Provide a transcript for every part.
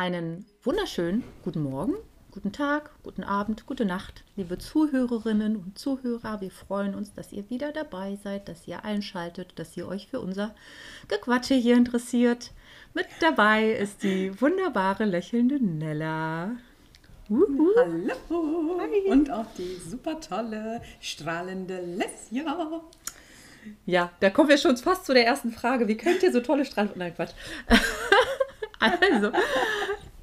einen wunderschönen guten Morgen, guten Tag, guten Abend, gute Nacht, liebe Zuhörerinnen und Zuhörer. Wir freuen uns, dass ihr wieder dabei seid, dass ihr einschaltet, dass ihr euch für unser Gequatsche hier interessiert. Mit dabei ist die wunderbare, lächelnde Nella. Uhu. Hallo! Hi. Und auch die super tolle, strahlende Lesja. Ja, da kommen wir schon fast zu der ersten Frage. Wie könnt ihr so tolle Strahlen... Nein, Quatsch. also,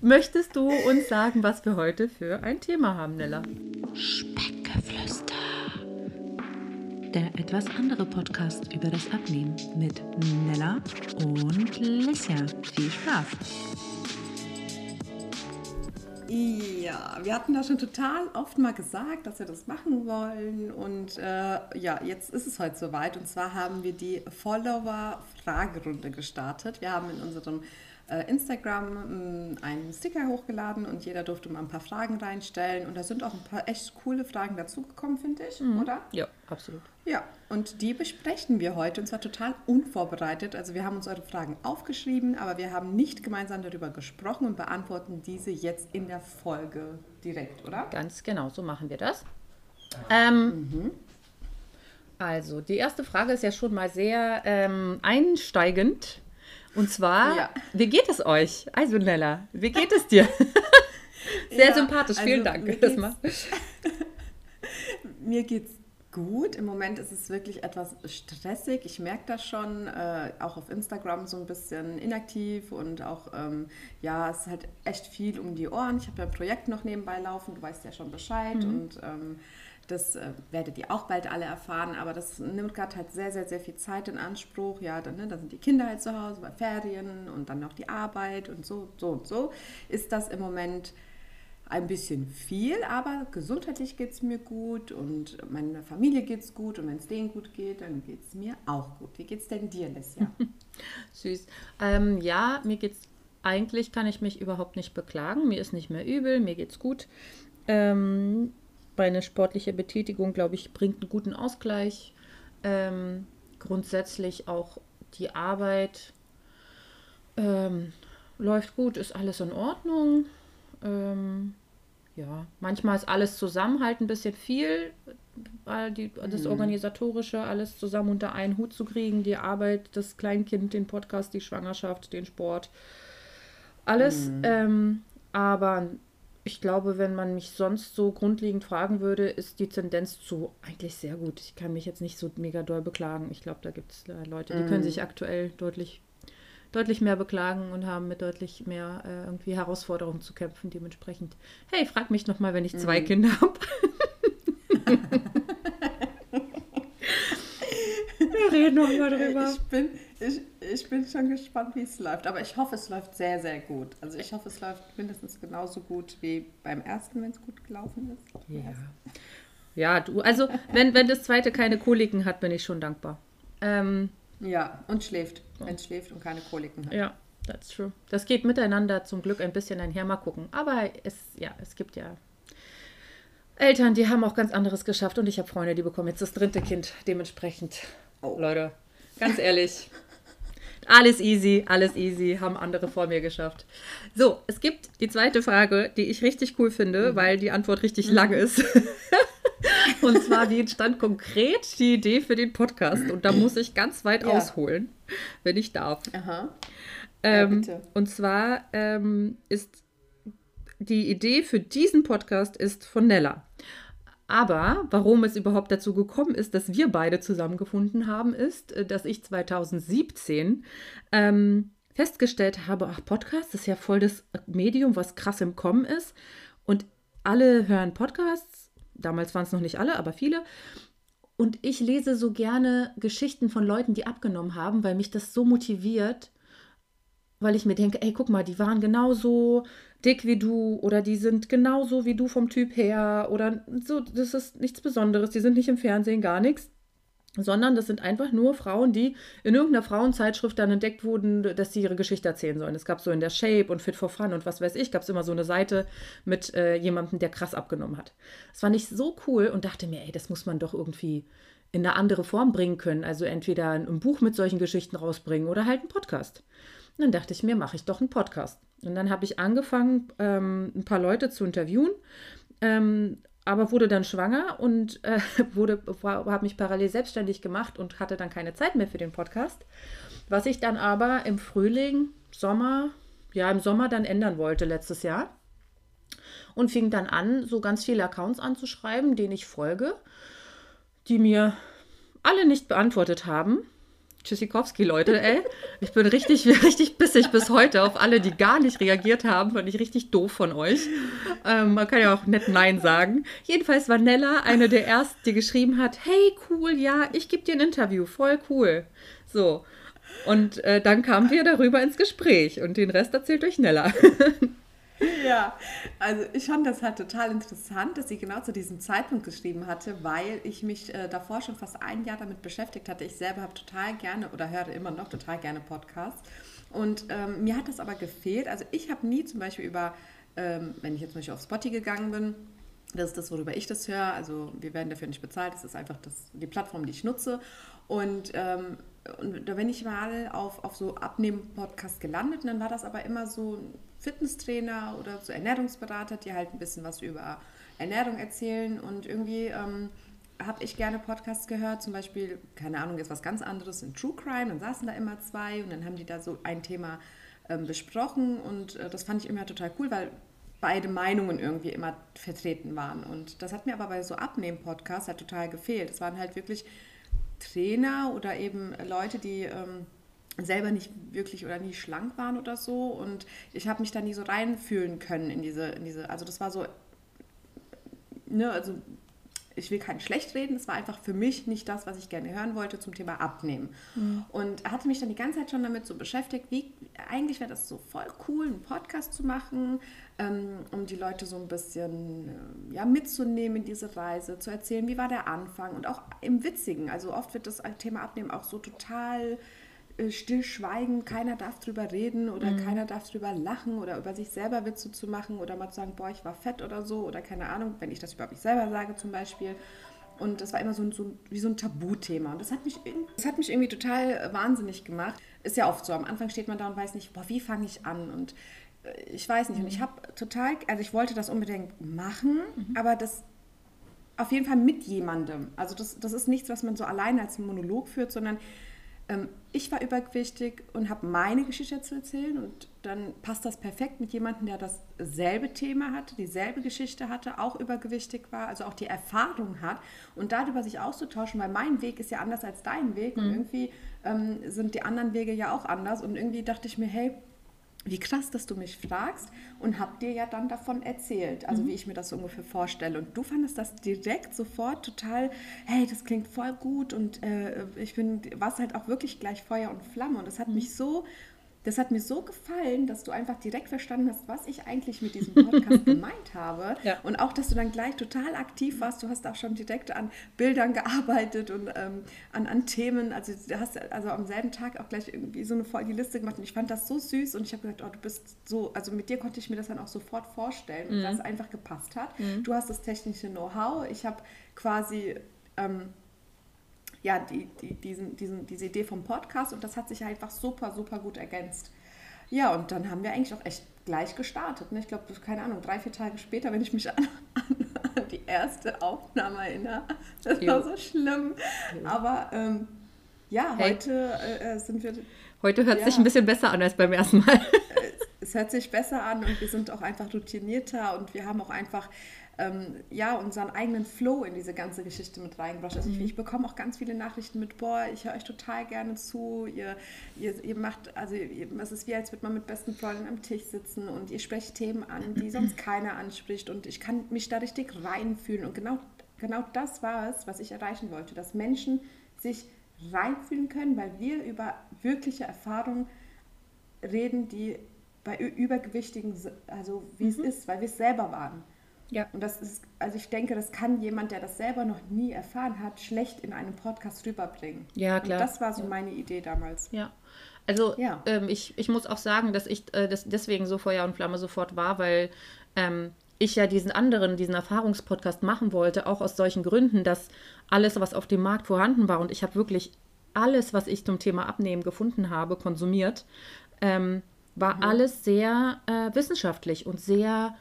möchtest du uns sagen, was wir heute für ein Thema haben, Nella? Speckgeflüster. Der etwas andere Podcast über das Abnehmen mit Nella und Lesja. Viel Spaß! Ja, wir hatten da schon total oft mal gesagt, dass wir das machen wollen. Und äh, ja, jetzt ist es heute soweit. Und zwar haben wir die Follower-Fragerunde gestartet. Wir haben in unserem äh, Instagram mm, einen Sticker hochgeladen und jeder durfte mal ein paar Fragen reinstellen. Und da sind auch ein paar echt coole Fragen dazugekommen, finde ich, mhm. oder? Ja, absolut. Ja, und die besprechen wir heute und zwar total unvorbereitet. Also wir haben uns eure Fragen aufgeschrieben, aber wir haben nicht gemeinsam darüber gesprochen und beantworten diese jetzt in der Folge direkt, oder? Ganz genau, so machen wir das. Ähm, mhm. Also, die erste Frage ist ja schon mal sehr ähm, einsteigend. Und zwar, ja. wie geht es euch? Also Nella, wie geht es dir? Sehr ja, sympathisch, vielen also, Dank. Mir geht's, mir geht's gut. Im Moment ist es wirklich etwas stressig. Ich merke das schon, äh, auch auf Instagram so ein bisschen inaktiv und auch, ähm, ja, es ist halt echt viel um die Ohren. Ich habe ja ein Projekt noch nebenbei laufen, du weißt ja schon Bescheid mhm. und ähm, das äh, werdet ihr auch bald alle erfahren, aber das nimmt gerade halt sehr, sehr, sehr viel Zeit in Anspruch. Ja, dann, ne, dann sind die Kinder halt zu Hause bei Ferien und dann noch die Arbeit und so, so und so. Ist das im Moment ein bisschen viel, aber gesundheitlich geht es mir gut und meiner Familie geht es gut und wenn es denen gut geht, dann geht es mir auch gut. Wie geht es denn dir, Lesja? Süß. Ähm, ja, mir geht's eigentlich kann ich mich überhaupt nicht beklagen. Mir ist nicht mehr übel, mir geht's gut. Ähm, eine sportliche Betätigung, glaube ich, bringt einen guten Ausgleich. Ähm, grundsätzlich auch die Arbeit ähm, läuft gut, ist alles in Ordnung. Ähm, ja, manchmal ist alles zusammen halt ein bisschen viel, weil die, das mhm. Organisatorische alles zusammen unter einen Hut zu kriegen, die Arbeit, das Kleinkind, den Podcast, die Schwangerschaft, den Sport, alles. Mhm. Ähm, aber ich glaube, wenn man mich sonst so grundlegend fragen würde, ist die Tendenz zu eigentlich sehr gut. Ich kann mich jetzt nicht so mega doll beklagen. Ich glaube, da gibt es äh, Leute, die mm. können mhm. sich aktuell deutlich, deutlich mehr beklagen und haben mit deutlich mehr äh, irgendwie Herausforderungen zu kämpfen. Dementsprechend, hey, frag mich nochmal, wenn ich mm. zwei mhm. Kinder habe. Wir reden nochmal drüber. Ich bin, ich, ich bin schon gespannt, wie es läuft. Aber ich hoffe, es läuft sehr, sehr gut. Also ich hoffe, es läuft mindestens genauso gut wie beim ersten, wenn es gut gelaufen ist. Ja. Ja, du, also wenn, wenn das zweite keine Koliken hat, bin ich schon dankbar. Ähm, ja, und schläft. Wenn es schläft und keine Koliken hat. Ja, that's true. Das geht miteinander zum Glück ein bisschen einher. Mal gucken. Aber es, ja, es gibt ja Eltern, die haben auch ganz anderes geschafft. Und ich habe Freunde, die bekommen jetzt das dritte Kind. Dementsprechend, oh. Leute, ganz ehrlich. Alles easy, alles easy, haben andere vor mir geschafft. So, es gibt die zweite Frage, die ich richtig cool finde, mhm. weil die Antwort richtig mhm. lang ist. Und zwar, wie entstand konkret die Idee für den Podcast? Und da muss ich ganz weit ja. ausholen, wenn ich darf. Aha. Ähm, ja, und zwar ähm, ist die Idee für diesen Podcast ist von Nella. Aber warum es überhaupt dazu gekommen ist, dass wir beide zusammengefunden haben, ist, äh, dass ich 2017 ähm, festgestellt habe, ach, Podcast ist ja voll das Medium, was krass im Kommen ist. Und alle hören Podcasts. Damals waren es noch nicht alle, aber viele. Und ich lese so gerne Geschichten von Leuten, die abgenommen haben, weil mich das so motiviert, weil ich mir denke, ey, guck mal, die waren genauso dick wie du oder die sind genauso wie du vom Typ her oder so, das ist nichts Besonderes, die sind nicht im Fernsehen, gar nichts. Sondern das sind einfach nur Frauen, die in irgendeiner Frauenzeitschrift dann entdeckt wurden, dass sie ihre Geschichte erzählen sollen. Es gab so in der Shape und Fit for Fun und was weiß ich, gab es immer so eine Seite mit äh, jemandem, der krass abgenommen hat. Das fand ich so cool und dachte mir, ey, das muss man doch irgendwie in eine andere Form bringen können. Also entweder ein Buch mit solchen Geschichten rausbringen oder halt einen Podcast. Und dann dachte ich mir, mache ich doch einen Podcast. Und dann habe ich angefangen, ähm, ein paar Leute zu interviewen, ähm, aber wurde dann schwanger und äh, habe mich parallel selbstständig gemacht und hatte dann keine Zeit mehr für den Podcast. Was ich dann aber im Frühling, Sommer, ja, im Sommer dann ändern wollte letztes Jahr. Und fing dann an, so ganz viele Accounts anzuschreiben, denen ich folge, die mir alle nicht beantwortet haben. Tschüssikowski, Leute, ey. Ich bin richtig, richtig bissig bis heute auf alle, die gar nicht reagiert haben. Fand ich richtig doof von euch. Ähm, man kann ja auch nett Nein sagen. Jedenfalls war Nella eine der ersten, die geschrieben hat: Hey, cool, ja, ich gebe dir ein Interview, voll cool. So. Und äh, dann kamen wir darüber ins Gespräch und den Rest erzählt euch Nella. Ja, also ich fand das halt total interessant, dass sie genau zu diesem Zeitpunkt geschrieben hatte, weil ich mich äh, davor schon fast ein Jahr damit beschäftigt hatte. Ich selber habe total gerne oder höre immer noch total gerne Podcasts. Und ähm, mir hat das aber gefehlt. Also ich habe nie zum Beispiel über, ähm, wenn ich jetzt Beispiel auf Spotify gegangen bin, das ist das, worüber ich das höre. Also wir werden dafür nicht bezahlt. Das ist einfach das, die Plattform, die ich nutze. Und, ähm, und da bin ich mal auf, auf so Abnehmen-Podcast gelandet. Und dann war das aber immer so Fitnesstrainer oder so Ernährungsberater, die halt ein bisschen was über Ernährung erzählen. Und irgendwie ähm, habe ich gerne Podcasts gehört, zum Beispiel, keine Ahnung, jetzt was ganz anderes in True Crime. Dann saßen da immer zwei und dann haben die da so ein Thema ähm, besprochen. Und äh, das fand ich immer total cool, weil beide Meinungen irgendwie immer vertreten waren. Und das hat mir aber bei so Abnehmen-Podcasts halt total gefehlt. Es waren halt wirklich Trainer oder eben Leute, die ähm, selber nicht wirklich oder nie schlank waren oder so. Und ich habe mich da nie so reinfühlen können in diese, in diese, also das war so, ne, also ich will kein schlecht reden, es war einfach für mich nicht das, was ich gerne hören wollte zum Thema Abnehmen. Mhm. Und hatte mich dann die ganze Zeit schon damit so beschäftigt, wie eigentlich wäre das so voll cool, einen Podcast zu machen, ähm, um die Leute so ein bisschen äh, ja, mitzunehmen in diese Reise, zu erzählen, wie war der Anfang und auch im Witzigen. Also oft wird das Thema Abnehmen auch so total stillschweigen, keiner darf drüber reden oder mhm. keiner darf drüber lachen oder über sich selber Witze zu machen oder mal zu sagen, boah, ich war fett oder so oder keine Ahnung, wenn ich das über mich selber sage zum Beispiel. Und das war immer so, ein, so wie so ein Tabuthema. Und das hat, mich, das hat mich irgendwie total äh, wahnsinnig gemacht. Ist ja oft so, am Anfang steht man da und weiß nicht, boah, wie fange ich an? Und äh, ich weiß nicht. Und ich mhm. habe total, also ich wollte das unbedingt machen, mhm. aber das auf jeden Fall mit jemandem. Also das, das ist nichts, was man so alleine als Monolog führt, sondern ähm, ich war übergewichtig und habe meine Geschichte zu erzählen und dann passt das perfekt mit jemandem, der dasselbe Thema hatte, dieselbe Geschichte hatte, auch übergewichtig war, also auch die Erfahrung hat. Und darüber sich auszutauschen, weil mein Weg ist ja anders als dein Weg. Mhm. und irgendwie ähm, sind die anderen Wege ja auch anders. Und irgendwie dachte ich mir, hey, wie krass, dass du mich fragst und hab dir ja dann davon erzählt, also mhm. wie ich mir das so ungefähr vorstelle. Und du fandest das direkt sofort total, hey, das klingt voll gut und äh, ich bin, was halt auch wirklich gleich Feuer und Flamme. Und das hat mhm. mich so das hat mir so gefallen, dass du einfach direkt verstanden hast, was ich eigentlich mit diesem Podcast gemeint habe. Ja. Und auch, dass du dann gleich total aktiv warst. Du hast auch schon direkt an Bildern gearbeitet und ähm, an, an Themen. Also du hast also am selben Tag auch gleich irgendwie so eine die Liste gemacht. Und ich fand das so süß und ich habe gesagt, oh, du bist so, also mit dir konnte ich mir das dann auch sofort vorstellen, mhm. weil es einfach gepasst hat. Mhm. Du hast das technische Know-how. Ich habe quasi ähm, ja, die, die, diesen, diesen, diese Idee vom Podcast und das hat sich einfach super, super gut ergänzt. Ja, und dann haben wir eigentlich auch echt gleich gestartet. Ne? Ich glaube, keine Ahnung, drei, vier Tage später, wenn ich mich an, an die erste Aufnahme erinnere. Das war so schlimm. Aber ähm, ja, hey. heute äh, sind wir. Heute hört es ja, sich ein bisschen besser an als beim ersten Mal. es hört sich besser an und wir sind auch einfach routinierter und wir haben auch einfach ähm, ja, unseren eigenen Flow in diese ganze Geschichte mit reingebracht. Also ich, mhm. ich, bekomme auch ganz viele Nachrichten mit, boah, ich höre euch total gerne zu, ihr, ihr, ihr macht, also es ist wie, als würde man mit besten Freunden am Tisch sitzen und ihr sprecht Themen an, die sonst keiner anspricht und ich kann mich da richtig reinfühlen und genau, genau das war es, was ich erreichen wollte, dass Menschen sich reinfühlen können, weil wir über wirkliche Erfahrungen reden, die bei Übergewichtigen, also wie mhm. es ist, weil wir es selber waren. Ja. Und das ist, also ich denke, das kann jemand, der das selber noch nie erfahren hat, schlecht in einem Podcast rüberbringen. Ja, klar. Und das war so ja. meine Idee damals. Ja. Also ja. Ähm, ich, ich muss auch sagen, dass ich äh, das deswegen so Feuer und Flamme sofort war, weil ähm, ich ja diesen anderen, diesen Erfahrungspodcast machen wollte, auch aus solchen Gründen, dass alles, was auf dem Markt vorhanden war, und ich habe wirklich alles, was ich zum Thema Abnehmen gefunden habe, konsumiert. Ähm, war alles sehr äh, wissenschaftlich und sehr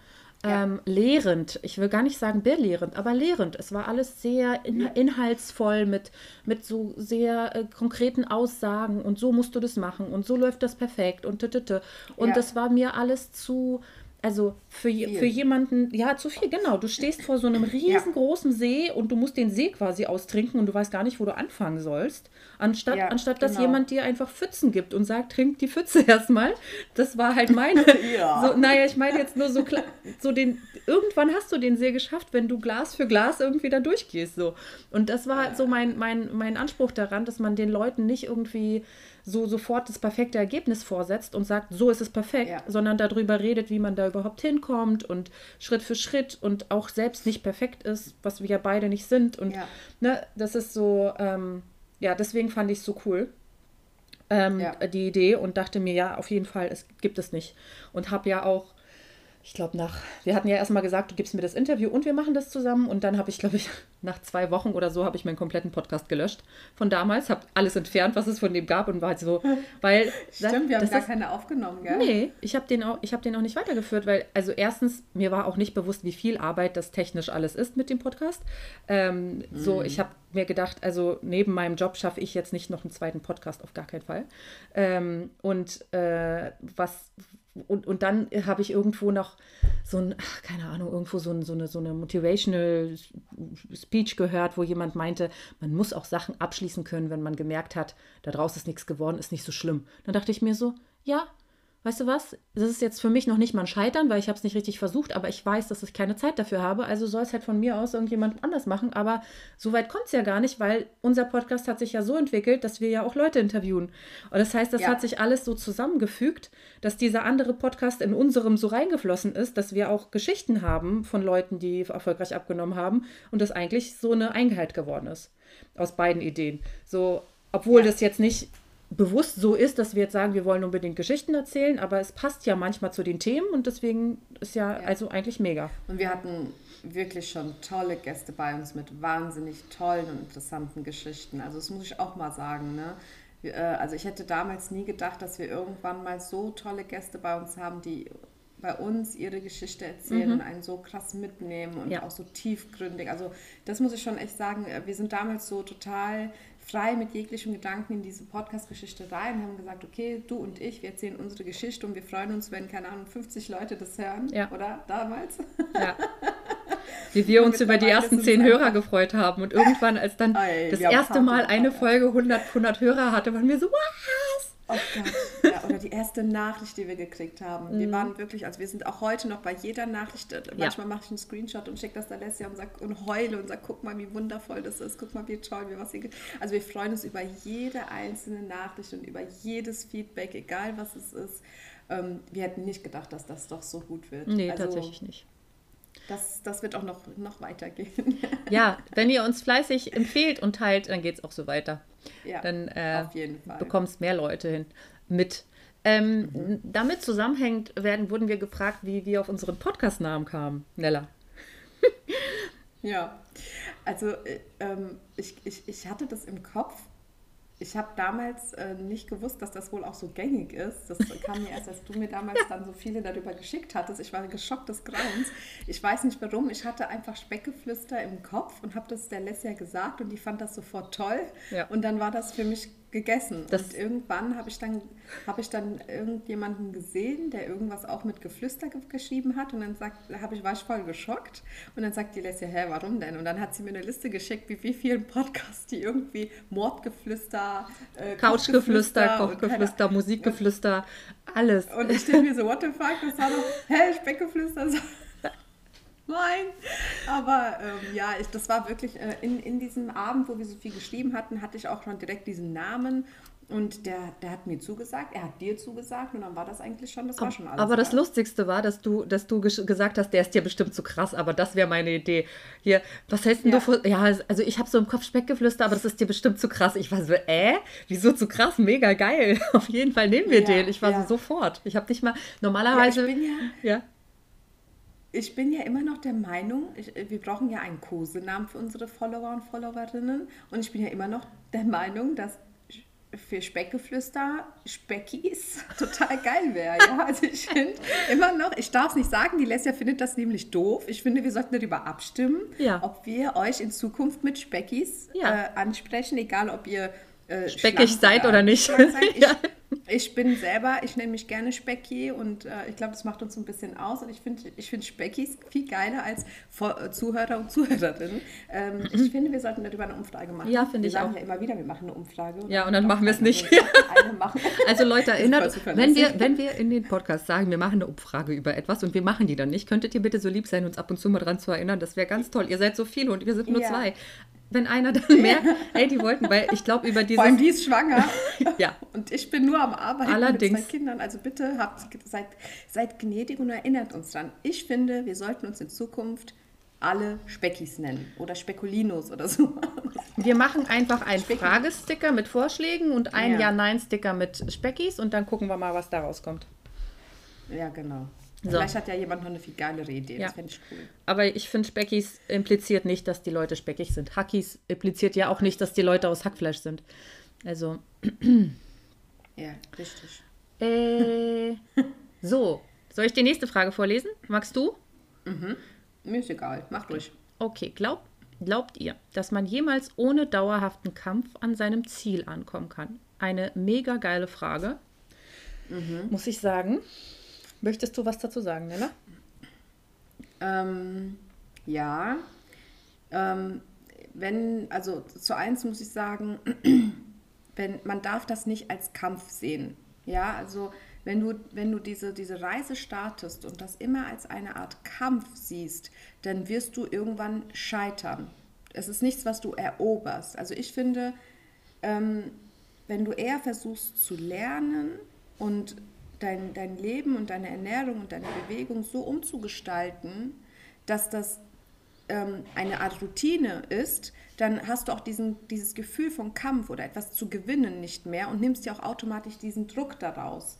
ähm, lehrend. Ich will gar nicht sagen belehrend, aber lehrend. Es war alles sehr in, inhaltsvoll mit, mit so sehr äh, konkreten Aussagen und so musst du das machen und so läuft das perfekt und tütütü. Und Ja. das war mir alles zu. Also für, Viel. für jemanden, ja, zu viel, genau. Du stehst vor so einem riesengroßen See und du musst den See quasi austrinken und du weißt gar nicht, wo du anfangen sollst. Anstatt, Ja, anstatt dass genau. jemand dir einfach Pfützen gibt und sagt, trink die Pfütze erstmal. Das war halt meine. Ja. so, naja, ich meine jetzt nur so, so den, irgendwann hast du den See geschafft, wenn du Glas für Glas irgendwie da durchgehst. So. Und das war halt so mein, mein, mein Anspruch daran, dass man den Leuten nicht irgendwie so sofort das perfekte Ergebnis vorsetzt und sagt, so ist es perfekt, Ja. sondern darüber redet, wie man da überhaupt hinkommt und Schritt für Schritt und auch selbst nicht perfekt ist, was wir ja beide nicht sind. Und Ja. ne, das ist so, ähm, ja, deswegen fand ich es so cool. Ähm, Ja. die Idee und dachte mir, ja, auf jeden Fall, es gibt es nicht. Und habe ja auch, ich glaube, nach, wir hatten ja erstmal gesagt, du gibst mir das Interview und wir machen das zusammen. Und dann habe ich, glaube ich, nach zwei Wochen oder so, habe ich meinen kompletten Podcast gelöscht von damals, habe alles entfernt, was es von dem gab und war halt so, weil. Stimmt, wir haben das gar ist- keine aufgenommen, gell? Nee, ich habe den, auch- ich hab den auch nicht weitergeführt, weil, also erstens, mir war auch nicht bewusst, wie viel Arbeit das technisch alles ist mit dem Podcast. Ähm, So, ich habe mir gedacht, also neben meinem Job schaffe ich jetzt nicht noch einen zweiten Podcast, auf gar keinen Fall. Ähm, und äh, was, und, und dann habe ich irgendwo noch so ein, ach, keine Ahnung, irgendwo so, ein, so, eine, so eine Motivational Speech gehört, wo jemand meinte, man muss auch Sachen abschließen können, wenn man gemerkt hat, da draußen ist nichts geworden, ist nicht so schlimm. Dann dachte ich mir so, ja, weißt du was, das ist jetzt für mich noch nicht mal ein Scheitern, weil ich habe es nicht richtig versucht, aber ich weiß, dass ich keine Zeit dafür habe, also soll es halt von mir aus irgendjemand anders machen, aber so weit kommt es ja gar nicht, weil unser Podcast hat sich ja so entwickelt, dass wir ja auch Leute interviewen. Und das heißt, das Ja. hat sich alles so zusammengefügt, dass dieser andere Podcast in unserem so reingeflossen ist, dass wir auch Geschichten haben von Leuten, die erfolgreich abgenommen haben und das eigentlich so eine Einheit geworden ist aus beiden Ideen. So, obwohl Ja. das jetzt nicht bewusst so ist, dass wir jetzt sagen, wir wollen unbedingt Geschichten erzählen, aber es passt ja manchmal zu den Themen und deswegen ist ja, Ja. also eigentlich mega. Und wir hatten wirklich schon tolle Gäste bei uns mit wahnsinnig tollen und interessanten Geschichten. Also das muss ich auch mal sagen. Ne? Äh, Also ich hätte damals nie gedacht, dass wir irgendwann mal so tolle Gäste bei uns haben, die bei uns ihre Geschichte erzählen und einen so krass mitnehmen und Mhm. Ja. auch so tiefgründig. Also das muss ich schon echt sagen. äh, Wir sind damals so total frei mit jeglichem Gedanken in diese Podcast-Geschichte rein, haben gesagt, okay, du und ich, wir erzählen unsere Geschichte und wir freuen uns, wenn, keine Ahnung, 50 Leute das hören, Ja. oder? Damals. Ja. Wie wir uns über die ersten zehn Hörer gefreut haben und irgendwann, als dann Ey, das erste Mal eine. Folge 100, 100 Hörer hatte, waren wir so, was? Oh Gott. Ja, oder die erste Nachricht, die wir gekriegt haben. Mhm. Wir waren wirklich, also wir sind auch heute noch bei jeder Nachricht, äh, manchmal mache ich einen Screenshot und schicke das der Alessia und, sag, und heule und sage, guck mal, wie wundervoll das ist, guck mal, wie toll, wie was hier... ge-" Also wir freuen uns über jede einzelne Nachricht und über jedes Feedback, egal was es ist. Ähm, wir hätten nicht gedacht, dass das doch so gut wird. Nee, also, tatsächlich nicht. Das, das wird auch noch, noch weitergehen. Ja, wenn ihr uns fleißig empfehlt und teilt, dann geht es auch so weiter. ja, Dann äh, Fall. bekommst mehr Leute hin mit. Ähm, Damit zusammenhängend werden, wurden wir gefragt, wie wir auf unseren Podcast-Namen kamen. Nella. Ja, also äh, ähm, ich, ich, ich hatte das im Kopf. Ich habe damals äh, nicht gewusst, dass das wohl auch so gängig ist. Das kam mir erst, als du mir damals dann so viele darüber geschickt hattest. Ich war geschockt des Grauens. Ich weiß nicht warum. Ich hatte einfach Speckgeflüster im Kopf und habe das der Lesja gesagt und die fand das sofort toll. Ja. Und dann war das für mich gegessen. Das- und irgendwann habe ich, dann, habe ich dann irgendjemanden gesehen, der irgendwas auch mit Geflüster ge geschrieben hat. Und dann sagt, habe ich, war ich voll geschockt. Und dann sagt die Leslie, hä, warum denn? Und dann hat sie mir eine Liste geschickt, wie wie vielen Podcasts die irgendwie Mordgeflüster, äh, Couchgeflüster, Kochgeflüster, Musikgeflüster, alles. Und ich denke mir so, what the fuck, das war doch, hä, Speckgeflüster. Nein, aber ähm, ja, ich, das war wirklich äh, in, in diesem Abend, wo wir so viel geschrieben hatten, hatte ich auch schon direkt diesen Namen und der, der hat mir zugesagt, er hat dir zugesagt und dann war das eigentlich schon, das war schon alles. Aber das klar. Lustigste war, dass du, dass du gesagt hast, der ist dir bestimmt zu krass, aber das wäre meine Idee. Hier, was denn Ja. du? vor- Ja, also ich habe so im Kopf Speckgeflüster, aber das ist dir bestimmt zu krass. Ich war so, äh, wieso zu krass? Mega geil. Auf jeden Fall nehmen wir Ja, den. Ich war ja. so sofort. Ich habe nicht mal ja, ich normalerweise. bin ja, ja. Ich bin ja immer noch der Meinung, ich, wir brauchen ja einen Kosenamen für unsere Follower und Followerinnen. Und ich bin ja immer noch der Meinung, dass für Speckgeflüster Speckis total geil wäre. Ja? Also ich finde immer noch, ich darf es nicht sagen, die Lesja findet das nämlich doof. Ich finde, wir sollten darüber abstimmen, Ja. ob wir euch in Zukunft mit Speckis Ja. äh, ansprechen, egal ob ihr äh, Speckig seid oder nicht. seid. Ich. Ich bin selber, ich nenne mich gerne Specki und äh, ich glaube, das macht uns ein bisschen aus und ich finde ich find Speckis viel geiler als Vor äh, Zuhörer und Zuhörerinnen. Ähm, Ich finde, wir sollten darüber eine Umfrage machen. Mhm. Ja, finde wir ich sagen auch. ja immer wieder, wir machen eine Umfrage. Ja, und dann machen wir es nicht. machen. Also Leute, erinnert, wenn wir, wenn wir in den Podcast sagen, wir machen eine Umfrage über etwas und wir machen die dann nicht, könntet ihr bitte so lieb sein, uns ab und zu mal dran zu erinnern. Das wäre ganz toll. Ihr seid so viele und wir sind nur Ja. zwei. Wenn einer dann merkt, ey, die wollten, weil ich glaube über Vor allem die ist schwanger Ja, und ich bin nur am Arbeiten Allerdings. mit zwei Kindern. Also bitte habt, seid, seid gnädig und erinnert uns dran. Ich finde, wir sollten uns in Zukunft alle Speckis nennen oder Spekulinos oder so. wir machen einfach einen Specki. Fragesticker mit Vorschlägen und einen Ja. Ja-Nein-Sticker mit Speckis und dann gucken wir mal, was da rauskommt. Ja, genau. So. Vielleicht hat ja jemand noch eine viel geilere Idee. Ja. Das fände ich cool. Aber ich finde, Speckis impliziert nicht, dass die Leute speckig sind. Hackis impliziert ja auch nicht, dass die Leute aus Hackfleisch sind. Also, Ja, richtig. äh, so. Soll ich die nächste Frage vorlesen? Magst du? Mir ist egal. Mach durch. Okay, glaub, glaubt ihr, dass man jemals ohne dauerhaften Kampf an seinem Ziel ankommen kann? Eine mega geile Frage. Muss ich sagen. Möchtest du was dazu sagen, Nella? Ähm, ja. Ähm, wenn, also zu eins muss ich sagen, wenn, man darf das nicht als Kampf sehen. Ja, also wenn du, wenn du diese, diese Reise startest und das immer als eine Art Kampf siehst, dann wirst du irgendwann scheitern. Es ist nichts, was du eroberst. Also ich finde, ähm, wenn du eher versuchst zu lernen und dein, dein Leben und deine Ernährung und deine Bewegung so umzugestalten, dass das ähm, eine Art Routine ist, dann hast du auch diesen, dieses Gefühl von Kampf oder etwas zu gewinnen nicht mehr und nimmst dir auch automatisch diesen Druck daraus.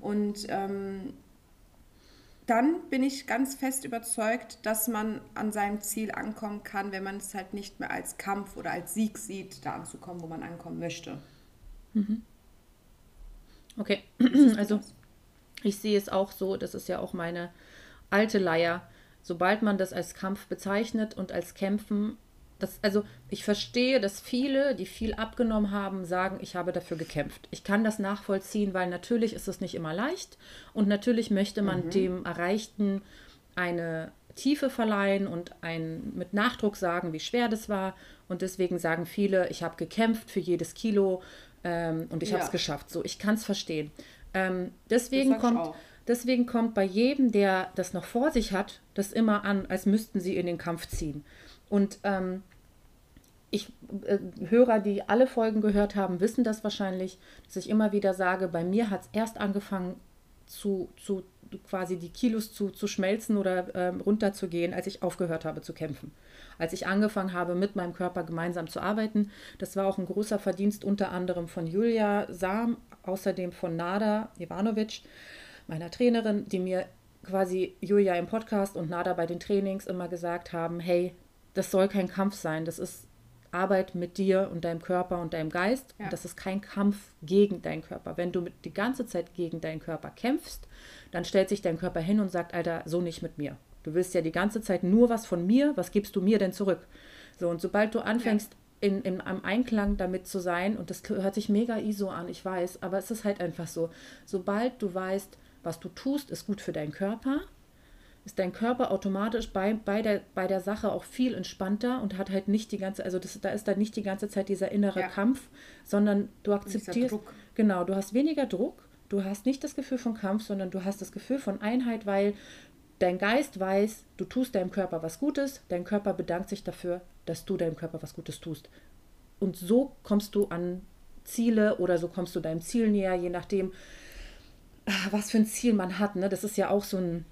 Und ähm, dann bin ich ganz fest überzeugt, dass man an seinem Ziel ankommen kann, wenn man es halt nicht mehr als Kampf oder als Sieg sieht, da anzukommen, wo man ankommen möchte. Okay, also ich sehe es auch so, das ist ja auch meine alte Leier. Sobald man das als Kampf bezeichnet und als Kämpfen, das, also ich verstehe, dass viele, die viel abgenommen haben, sagen, ich habe dafür gekämpft. Ich kann das nachvollziehen, weil natürlich ist es nicht immer leicht und natürlich möchte man dem Erreichten eine Tiefe verleihen und ein, mit Nachdruck sagen, wie schwer das war. Und deswegen sagen viele, ich habe gekämpft für jedes Kilo ähm, und ich habe es Ja. geschafft. So, ich kann es verstehen. Ähm, deswegen, kommt, deswegen kommt bei jedem, der das noch vor sich hat, das immer an, als müssten sie in den Kampf ziehen. Und ähm, ich, äh, Hörer, die alle Folgen gehört haben, wissen das wahrscheinlich, dass ich immer wieder sage, bei mir hat es erst angefangen zu, zu quasi die Kilos zu, zu schmelzen oder ähm, runterzugehen, als ich aufgehört habe zu kämpfen. Als ich angefangen habe, mit meinem Körper gemeinsam zu arbeiten. Das war auch ein großer Verdienst unter anderem von Julia Sam, außerdem von Nada Ivanovic, meiner Trainerin, die mir quasi Julia im Podcast und Nada bei den Trainings immer gesagt haben, hey, das soll kein Kampf sein, das ist Arbeit mit dir und deinem Körper und deinem Geist. Ja. Und das ist kein Kampf gegen deinen Körper. Wenn du mit, die ganze Zeit gegen deinen Körper kämpfst, dann stellt sich dein Körper hin und sagt, Alter, so nicht mit mir. Du willst ja die ganze Zeit nur was von mir, was gibst du mir denn zurück? So, und sobald du anfängst, in, in einem Einklang damit zu sein, und das hört sich mega ISO an, ich weiß, aber es ist halt einfach so, sobald du weißt, was du tust, ist gut für deinen Körper, ist dein Körper automatisch bei, bei, der, bei der Sache auch viel entspannter und hat halt nicht die ganze, also das, da ist dann nicht die ganze Zeit dieser innere Ja. Kampf, sondern du akzeptierst, genau, du hast weniger Druck, du hast nicht das Gefühl von Kampf, sondern du hast das Gefühl von Einheit, weil dein Geist weiß, du tust deinem Körper was Gutes, dein Körper bedankt sich dafür, dass du deinem Körper was Gutes tust. Und so kommst du an Ziele oder so kommst du deinem Ziel näher, je nachdem, ah, was für ein Ziel man hat. Ne? Das ist ja auch so ein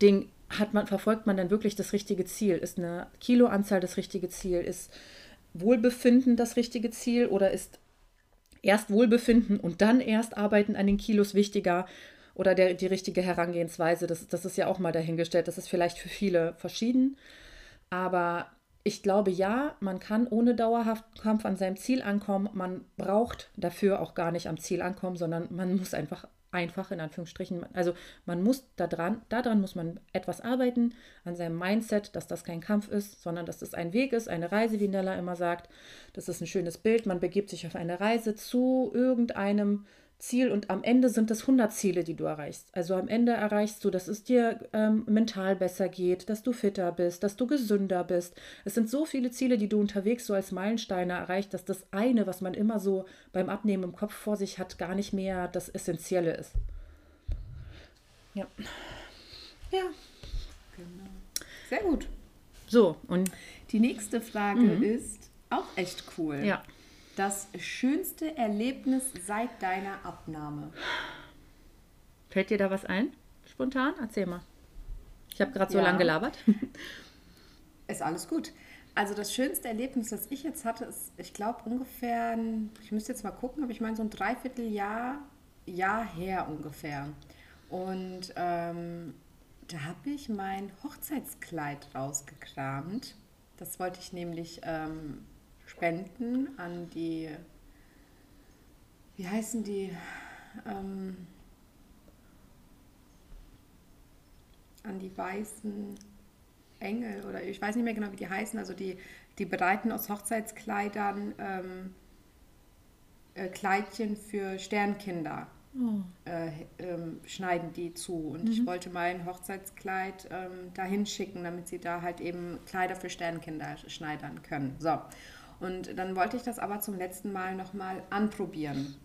Ding, hat man, verfolgt man dann wirklich das richtige Ziel? Ist eine Kiloanzahl das richtige Ziel? Ist Wohlbefinden das richtige Ziel oder ist erst Wohlbefinden und dann erst Arbeiten an den Kilos wichtiger oder der, die richtige Herangehensweise? Das, das ist ja auch mal dahingestellt. Das ist vielleicht für viele verschieden. Aber ich glaube, ja, man kann ohne dauerhaften Kampf an seinem Ziel ankommen. Man braucht dafür auch gar nicht am Ziel ankommen, sondern man muss einfach, einfach in Anführungsstrichen, also man muss daran, daran muss man etwas arbeiten, an seinem Mindset, dass das kein Kampf ist, sondern dass das ein Weg ist, eine Reise, wie Nella immer sagt. Das ist ein schönes Bild. Man begibt sich auf eine Reise zu irgendeinem Ziel und am Ende sind es 100 Ziele, die du erreichst. Also am Ende erreichst du, dass es dir ähm, mental besser geht, dass du fitter bist, dass du gesünder bist. Es sind so viele Ziele, die du unterwegs so als Meilensteine erreichst, dass das eine, was man immer so beim Abnehmen im Kopf vor sich hat, gar nicht mehr das Essentielle ist. Ja. Ja. Genau. Sehr gut. So, und die nächste Frage mhm. ist auch echt cool. Ja. Das schönste Erlebnis seit deiner Abnahme? Fällt dir da was ein? Spontan? Erzähl mal. Ich habe gerade so ja. lange gelabert. Ist alles gut. Also das schönste Erlebnis, das ich jetzt hatte, ist, ich glaube ungefähr, ich müsste jetzt mal gucken, aber ich meine so ein Dreivierteljahr Jahr her ungefähr. Und ähm, da habe ich mein Hochzeitskleid rausgekramt. Das wollte ich nämlich ähm, spenden an die, wie heißen die, ähm, an die weißen Engel oder ich weiß nicht mehr genau, wie die heißen, also die, die bereiten aus Hochzeitskleidern ähm, äh, Kleidchen für Sternkinder. Oh. Äh, ähm, schneiden die zu. Und mhm. ich wollte mein Hochzeitskleid ähm, dahin schicken, damit sie da halt eben Kleider für Sternkinder schneidern können. So. Und dann wollte ich das aber zum letzten Mal nochmal anprobieren.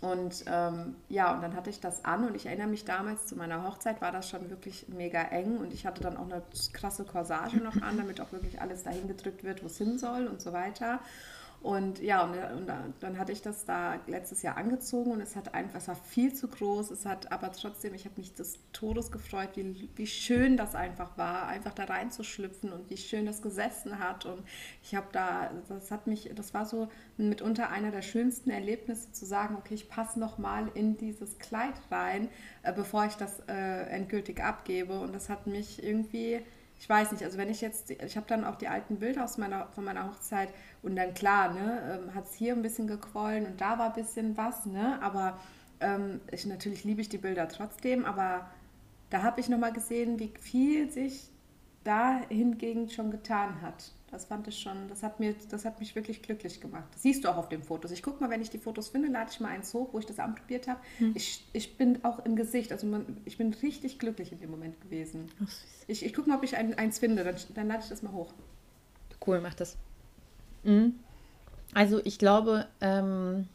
Und ähm, ja, und dann hatte ich das an und ich erinnere mich damals zu meiner Hochzeit war das schon wirklich mega eng und ich hatte dann auch eine krasse Corsage noch an, damit auch wirklich alles dahin gedrückt wird, wo es hin soll und so weiter. Und ja, und, und, dann hatte ich das da letztes Jahr angezogen und es hat einfach, es war viel zu groß, es hat aber trotzdem, ich habe mich des Todes gefreut, wie, wie schön das einfach war, einfach da reinzuschlüpfen und wie schön das gesessen hat. Und ich habe da, das hat mich, das war so mitunter einer der schönsten Erlebnisse zu sagen, okay, ich passe nochmal in dieses Kleid rein, äh, bevor ich das äh, endgültig abgebe. Und das hat mich irgendwie ich weiß nicht, also wenn ich jetzt, ich habe dann auch die alten Bilder aus meiner, von meiner Hochzeit und dann klar, ne, ähm, hat es hier ein bisschen gequollen und da war ein bisschen was, ne, aber ähm, ich, natürlich liebe ich die Bilder trotzdem, aber da habe ich nochmal gesehen, wie viel sich da hingegen schon getan hat. Das fand ich schon, das hat, mir, das hat mich wirklich glücklich gemacht. Das siehst du auch auf den Fotos. Ich gucke mal, wenn ich die Fotos finde, lade ich mal eins hoch, wo ich das anprobiert habe. Hm. Ich, ich bin auch im Gesicht, also man, ich bin richtig glücklich in dem Moment gewesen. Oh, ich ich gucke mal, ob ich ein, eins finde, dann, dann lade ich das mal hoch. Cool, mach das. Mhm. Also ich glaube, ähm,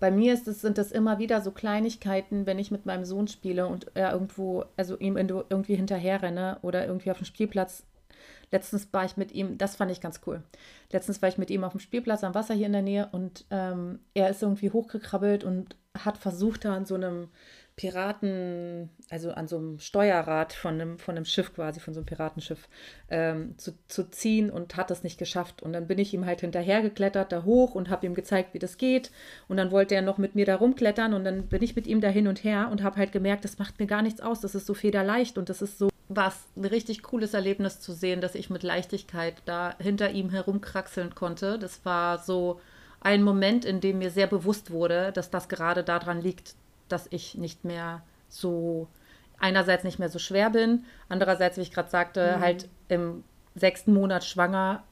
bei mir ist es, sind das immer wieder so Kleinigkeiten, wenn ich mit meinem Sohn spiele und er irgendwo, also ihm irgendwie hinterher renne oder irgendwie auf dem Spielplatz Letztens war ich mit ihm, das fand ich ganz cool. Letztens war ich mit ihm auf dem Spielplatz am Wasser hier in der Nähe und ähm, er ist irgendwie hochgekrabbelt und hat versucht, da an so einem Piraten, also an so einem Steuerrad von einem, von einem Schiff quasi, von so einem Piratenschiff, ähm, zu, zu ziehen und hat das nicht geschafft. Und dann bin ich ihm halt hinterhergeklettert, da hoch und habe ihm gezeigt, wie das geht. Und dann wollte er noch mit mir da rumklettern und dann bin ich mit ihm da hin und her und habe halt gemerkt, das macht mir gar nichts aus, das ist so federleicht und das ist so war es ein richtig cooles Erlebnis zu sehen, dass ich mit Leichtigkeit da hinter ihm herumkraxeln konnte. Das war so ein Moment, in dem mir sehr bewusst wurde, dass das gerade daran liegt, dass ich nicht mehr so, einerseits nicht mehr so schwer bin, andererseits, wie ich gerade sagte, mhm. halt im sechsten Monat schwanger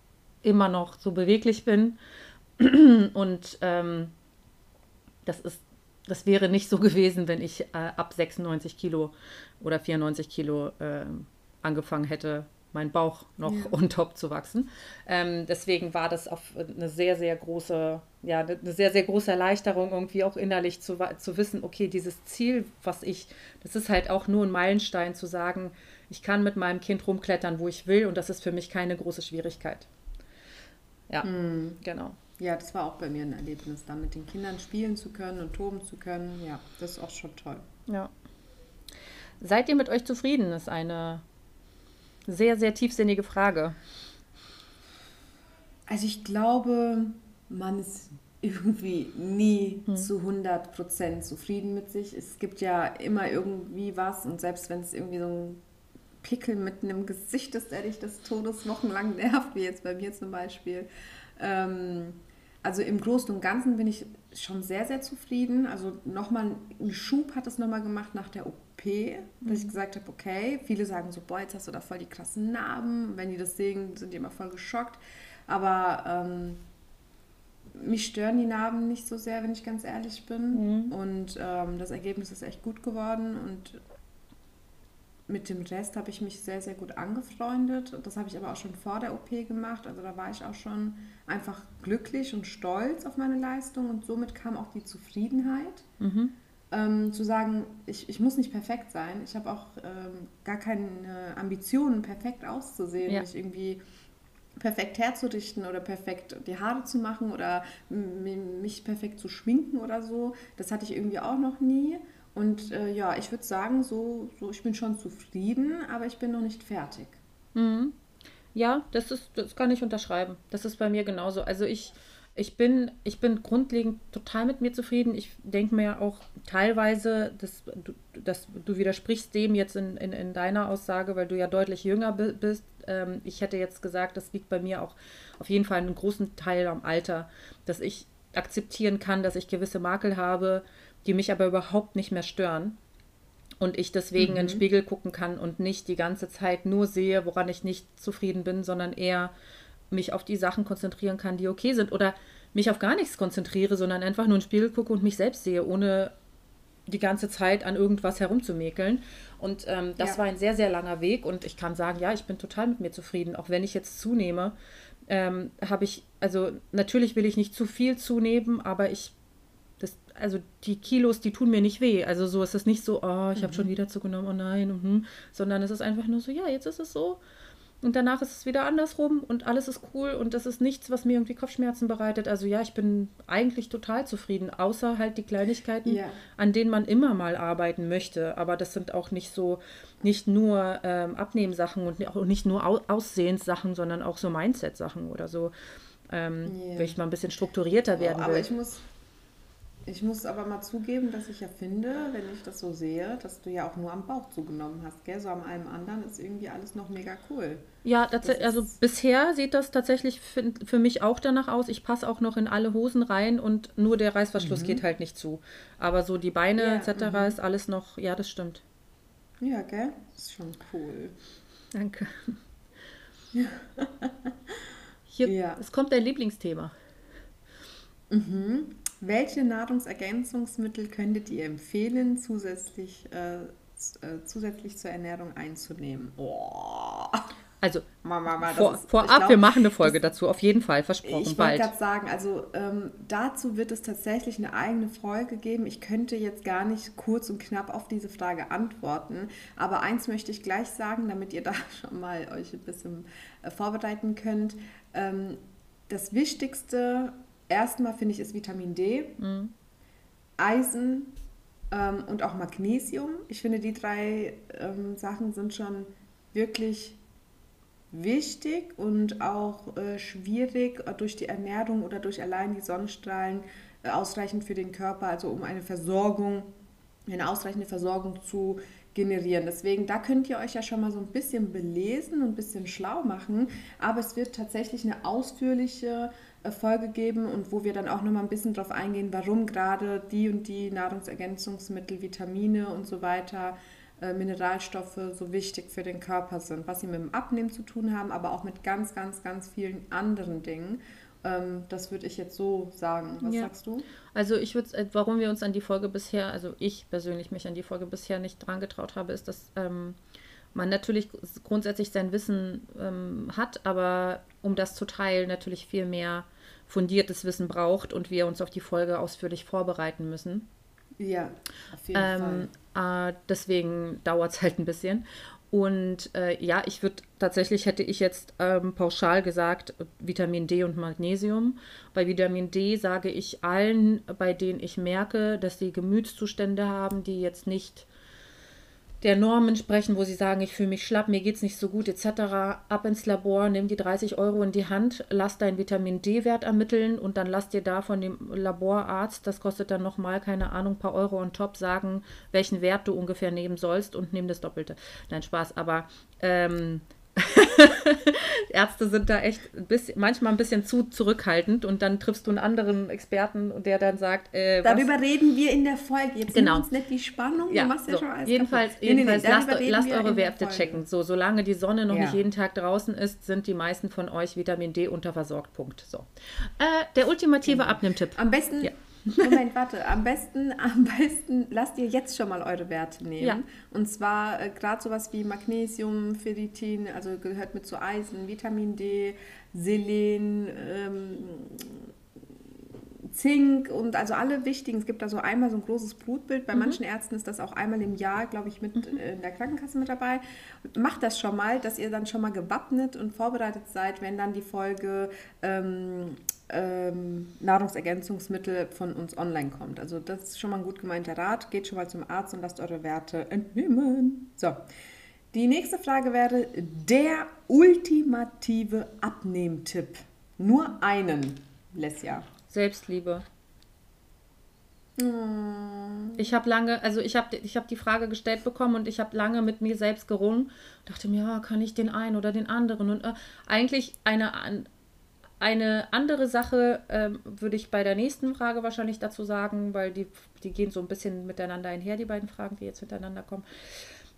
immer noch so beweglich bin. Und ähm, das ist das wäre nicht so gewesen, wenn ich äh, ab 96 Kilo oder 94 Kilo äh, angefangen hätte, mein Bauch noch ja. on top zu wachsen. Ähm, deswegen war das auf eine sehr, sehr große, ja, eine sehr, sehr große Erleichterung, irgendwie auch innerlich zu, zu wissen, okay, dieses Ziel, was ich, das ist halt auch nur ein Meilenstein zu sagen, ich kann mit meinem Kind rumklettern, wo ich will und das ist für mich keine große Schwierigkeit. Ja, mhm. genau. Ja, das war auch bei mir ein Erlebnis, da mit den Kindern spielen zu können und toben zu können. Ja, das ist auch schon toll. Ja. Seid ihr mit euch zufrieden? Ist eine sehr, sehr tiefsinnige Frage. Also ich glaube, man ist irgendwie nie hm. zu 100% zufrieden mit sich. Es gibt ja immer irgendwie was und selbst wenn es irgendwie so ein Pickel mitten im Gesicht ist, der dich des Todes wochenlang nervt, wie jetzt bei mir zum Beispiel. Ähm, also im Großen und Ganzen bin ich schon sehr, sehr zufrieden. Also nochmal einen Schub hat es nochmal gemacht nach der OP, dass ich gesagt habe, okay, viele sagen so, boah, jetzt hast du da voll die krassen Narben. Wenn die das sehen, sind die immer voll geschockt. Aber ähm, mich stören die Narben nicht so sehr, wenn ich ganz ehrlich bin. Mhm. Und ähm, das Ergebnis ist echt gut geworden. Und mit dem Rest habe ich mich sehr, sehr gut angefreundet. Das habe ich aber auch schon vor der OP gemacht. Also da war ich auch schon einfach glücklich und stolz auf meine Leistung und somit kam auch die Zufriedenheit. Mhm. Ähm, zu sagen, ich, ich muss nicht perfekt sein. Ich habe auch ähm, gar keine Ambitionen, perfekt auszusehen, ja. mich irgendwie perfekt herzurichten oder perfekt die Haare zu machen oder mich perfekt zu schminken oder so. Das hatte ich irgendwie auch noch nie. Und äh, ja, ich würde sagen, so, so, ich bin schon zufrieden, aber ich bin noch nicht fertig. Mhm. Ja, das ist, das kann ich unterschreiben. Das ist bei mir genauso. Also ich, ich bin, ich bin grundlegend total mit mir zufrieden. Ich denke mir auch teilweise, dass du, dass du widersprichst dem jetzt in, in, in deiner Aussage, weil du ja deutlich jünger bist. Ähm, ich hätte jetzt gesagt, das liegt bei mir auch auf jeden Fall einen großen Teil am Alter, dass ich akzeptieren kann, dass ich gewisse Makel habe, die mich aber überhaupt nicht mehr stören. Und ich deswegen mhm. in den mhm. Spiegel gucken kann und nicht die ganze Zeit nur sehe, woran ich nicht zufrieden bin, sondern eher mich auf die Sachen konzentrieren kann, die okay sind. Oder mich auf gar nichts konzentriere, sondern einfach nur in den Spiegel gucke und mich selbst sehe, ohne die ganze Zeit an irgendwas herumzumäkeln. Und ähm, das ja. war ein sehr, sehr langer Weg. Und ich kann sagen, ja, ich bin total mit mir zufrieden. Auch wenn ich jetzt zunehme, ähm, habe ich, also natürlich will ich nicht zu viel zunehmen, aber ich also die Kilos, die tun mir nicht weh. Also so ist es nicht so, oh, ich mhm. habe schon wieder zugenommen, oh nein, mhm. sondern es ist einfach nur so, ja, jetzt ist es so. Und danach ist es wieder andersrum und alles ist cool und das ist nichts, was mir irgendwie Kopfschmerzen bereitet. Also ja, ich bin eigentlich total zufrieden, außer halt die Kleinigkeiten, ja. an denen man immer mal arbeiten möchte. Aber das sind auch nicht so, nicht nur ähm, Abnehmsachen und auch nicht nur Aussehenssachen, sondern auch so Mindset-Sachen oder so. Ähm, yeah. Wenn ich mal ein bisschen strukturierter werden oh, will. Aber ich muss, ich muss aber mal zugeben, dass ich ja finde, wenn ich das so sehe, dass du ja auch nur am Bauch zugenommen hast, gell? So am allem anderen ist irgendwie alles noch mega cool. Ja, also bisher sieht das tatsächlich für, für, mich auch danach aus. Ich passe auch noch in alle Hosen rein und nur der Reißverschluss mhm. geht halt nicht zu. Aber so die Beine ja, etc. Mhm. ist alles noch, ja, das stimmt. Ja, gell? Das ist schon cool. Danke. Hier, ja. es kommt dein Lieblingsthema. Mhm. Welche Nahrungsergänzungsmittel könntet ihr empfehlen, zusätzlich, äh, äh, zusätzlich zur Ernährung einzunehmen? Oh. Also Mama, vor, ist, vorab, glaub, wir machen eine Folge das, dazu, auf jeden Fall, versprochen. Ich wollte gerade sagen, also ähm, dazu wird es tatsächlich eine eigene Folge geben. Ich könnte jetzt gar nicht kurz und knapp auf diese Frage antworten, aber eins möchte ich gleich sagen, damit ihr da schon mal euch ein bisschen äh, vorbereiten könnt. Ähm, das Wichtigste erstmal finde ich, ist Vitamin D, mhm. Eisen ähm, und auch Magnesium. Ich finde, die drei ähm, Sachen sind schon wirklich wichtig und auch äh, schwierig durch die Ernährung oder durch allein die Sonnenstrahlen äh, ausreichend für den Körper, also um eine Versorgung, eine ausreichende Versorgung zu generieren. Deswegen, da könnt ihr euch ja schon mal so ein bisschen belesen und ein bisschen schlau machen. Aber es wird tatsächlich eine ausführliche Folge geben und wo wir dann auch nochmal ein bisschen darauf eingehen, warum gerade die und die Nahrungsergänzungsmittel, Vitamine und so weiter, äh, Mineralstoffe so wichtig für den Körper sind, was sie mit dem Abnehmen zu tun haben, aber auch mit ganz, ganz, ganz vielen anderen Dingen. Ähm, das würde ich jetzt so sagen. Was ja. sagst du? Also ich würde, äh, warum wir uns an die Folge bisher, also ich persönlich mich an die Folge bisher nicht dran getraut habe, ist, dass ähm, man natürlich grundsätzlich sein Wissen ähm, hat, aber um das zu teilen, natürlich viel mehr fundiertes Wissen braucht und wir uns auf die Folge ausführlich vorbereiten müssen. Ja, auf jeden ähm, Fall. Äh, deswegen dauert es halt ein bisschen. Und äh, ja, ich würde tatsächlich hätte ich jetzt ähm, pauschal gesagt Vitamin D und Magnesium. Bei Vitamin D sage ich allen, bei denen ich merke, dass sie Gemütszustände haben, die jetzt nicht der Normen entsprechen, wo sie sagen, ich fühle mich schlapp, mir geht es nicht so gut, etc. Ab ins Labor, nimm die 30 Euro in die Hand, lass deinen Vitamin D-Wert ermitteln und dann lass dir da von dem Laborarzt, das kostet dann nochmal, keine Ahnung, ein paar Euro on top, sagen, welchen Wert du ungefähr nehmen sollst und nimm das Doppelte. Nein, Spaß, aber ähm, Ärzte sind da echt ein bisschen, manchmal ein bisschen zu zurückhaltend und dann triffst du einen anderen Experten und der dann sagt, äh, Darüber was? reden wir in der Folge. Jetzt genau. uns nicht die Spannung. Ja, so. ja jedenfalls, jedenfalls nee, nee, lasst, lasst eure Werte checken. So, solange die Sonne noch ja. nicht jeden Tag draußen ist, sind die meisten von euch Vitamin D unterversorgt. Punkt. So. Äh, der ultimative genau. Abnimmtipp. Am besten ja. Moment, warte. Am besten, am besten lasst ihr jetzt schon mal eure Werte nehmen. Ja. Und zwar äh, gerade sowas wie Magnesium, Ferritin, also gehört mit zu Eisen, Vitamin D, Selen, ähm, Zink und also alle wichtigen. Es gibt da so einmal so ein großes Blutbild. Bei mhm. manchen Ärzten ist das auch einmal im Jahr, glaube ich, mit mhm. in der Krankenkasse mit dabei. Macht das schon mal, dass ihr dann schon mal gewappnet und vorbereitet seid, wenn dann die Folge ähm, ähm, Nahrungsergänzungsmittel von uns online kommt. Also das ist schon mal ein gut gemeinter Rat. Geht schon mal zum Arzt und lasst eure Werte entnehmen. So. Die nächste Frage wäre der ultimative Abnehmtipp. Nur einen, Lesja. Selbstliebe. Hm. Ich habe lange, also ich habe ich hab die Frage gestellt bekommen und ich habe lange mit mir selbst gerungen. Dachte mir, ja, kann ich den einen oder den anderen? Und äh, eigentlich eine, eine andere Sache ähm, würde ich bei der nächsten Frage wahrscheinlich dazu sagen, weil die, die gehen so ein bisschen miteinander einher, die beiden Fragen, die jetzt hintereinander kommen.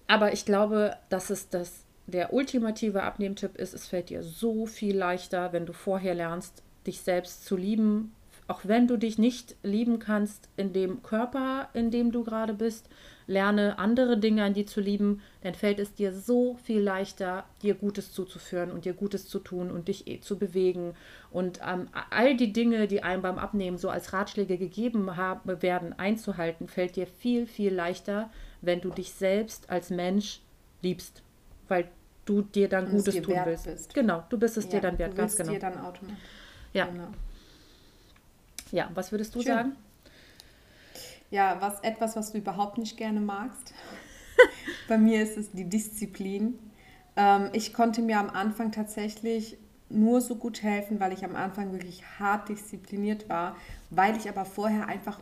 Aber ich glaube, dass es das, der ultimative Abnehmtipp ist, es fällt dir so viel leichter, wenn du vorher lernst, dich selbst zu lieben, auch wenn du dich nicht lieben kannst in dem Körper, in dem du gerade bist, lerne andere Dinge an dir zu lieben, dann fällt es dir so viel leichter, dir Gutes zuzuführen und dir Gutes zu tun und dich eh zu bewegen. Und ähm, all die Dinge, die einem beim Abnehmen so als Ratschläge gegeben haben, werden, einzuhalten, fällt dir viel, viel leichter, wenn du dich selbst als Mensch liebst. Weil du dir dann Gutes dir tun willst. Bist. Genau, du bist es ja, dir dann wert, ganz genau. Dir dann automatisch. Ja. Genau. Ja, was würdest du Schön. sagen? Ja, was etwas, was du überhaupt nicht gerne magst. Bei mir ist es die Disziplin. Ähm, ich konnte mir am Anfang tatsächlich nur so gut helfen, weil ich am Anfang wirklich hart diszipliniert war, weil ich aber vorher einfach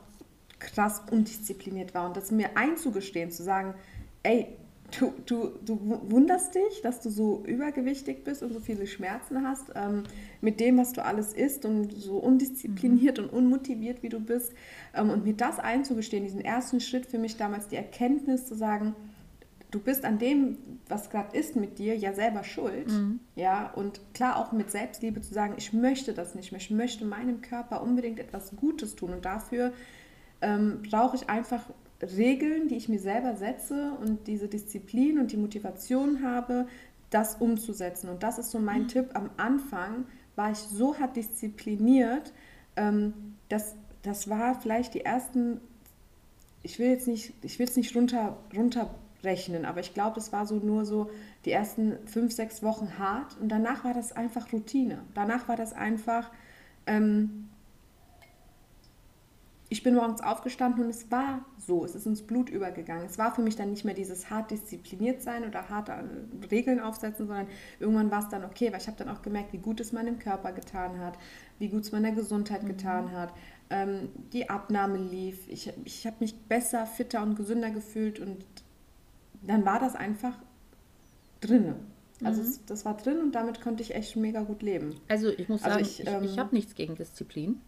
krass undiszipliniert war. Und das mir einzugestehen, zu sagen, ey, du, du, du wunderst dich, dass du so übergewichtig bist und so viele Schmerzen hast, ähm, mit dem, was du alles isst und so undiszipliniert mhm. und unmotiviert, wie du bist. Ähm, und mir das einzugestehen, diesen ersten Schritt für mich damals, die Erkenntnis zu sagen, du bist an dem, was gerade ist mit dir, ja selber schuld. Mhm. Ja, und klar auch mit Selbstliebe zu sagen, ich möchte das nicht mehr, ich möchte meinem Körper unbedingt etwas Gutes tun und dafür ähm, brauche ich einfach Regeln, die ich mir selber setze und diese Disziplin und die Motivation habe, das umzusetzen. Und das ist so mein mhm. Tipp. Am Anfang war ich so hart diszipliniert, ähm, dass das war vielleicht die ersten, ich will jetzt nicht, ich will es nicht runter, runterrechnen, aber ich glaube, das war so nur so die ersten fünf, sechs Wochen hart und danach war das einfach Routine. Danach war das einfach, ähm, ich bin morgens aufgestanden und es war so, es ist ins Blut übergegangen. Es war für mich dann nicht mehr dieses hart diszipliniert sein oder hart Regeln aufsetzen, sondern irgendwann war es dann okay, weil ich habe dann auch gemerkt, wie gut es meinem Körper getan hat, wie gut es meiner Gesundheit mhm. getan hat. Ähm, die Abnahme lief, ich, ich habe mich besser, fitter und gesünder gefühlt und dann war das einfach drinne. Also mhm. es, das war drin und damit konnte ich echt mega gut leben. Also ich muss also sagen, ich, ähm, ich habe nichts gegen Disziplin.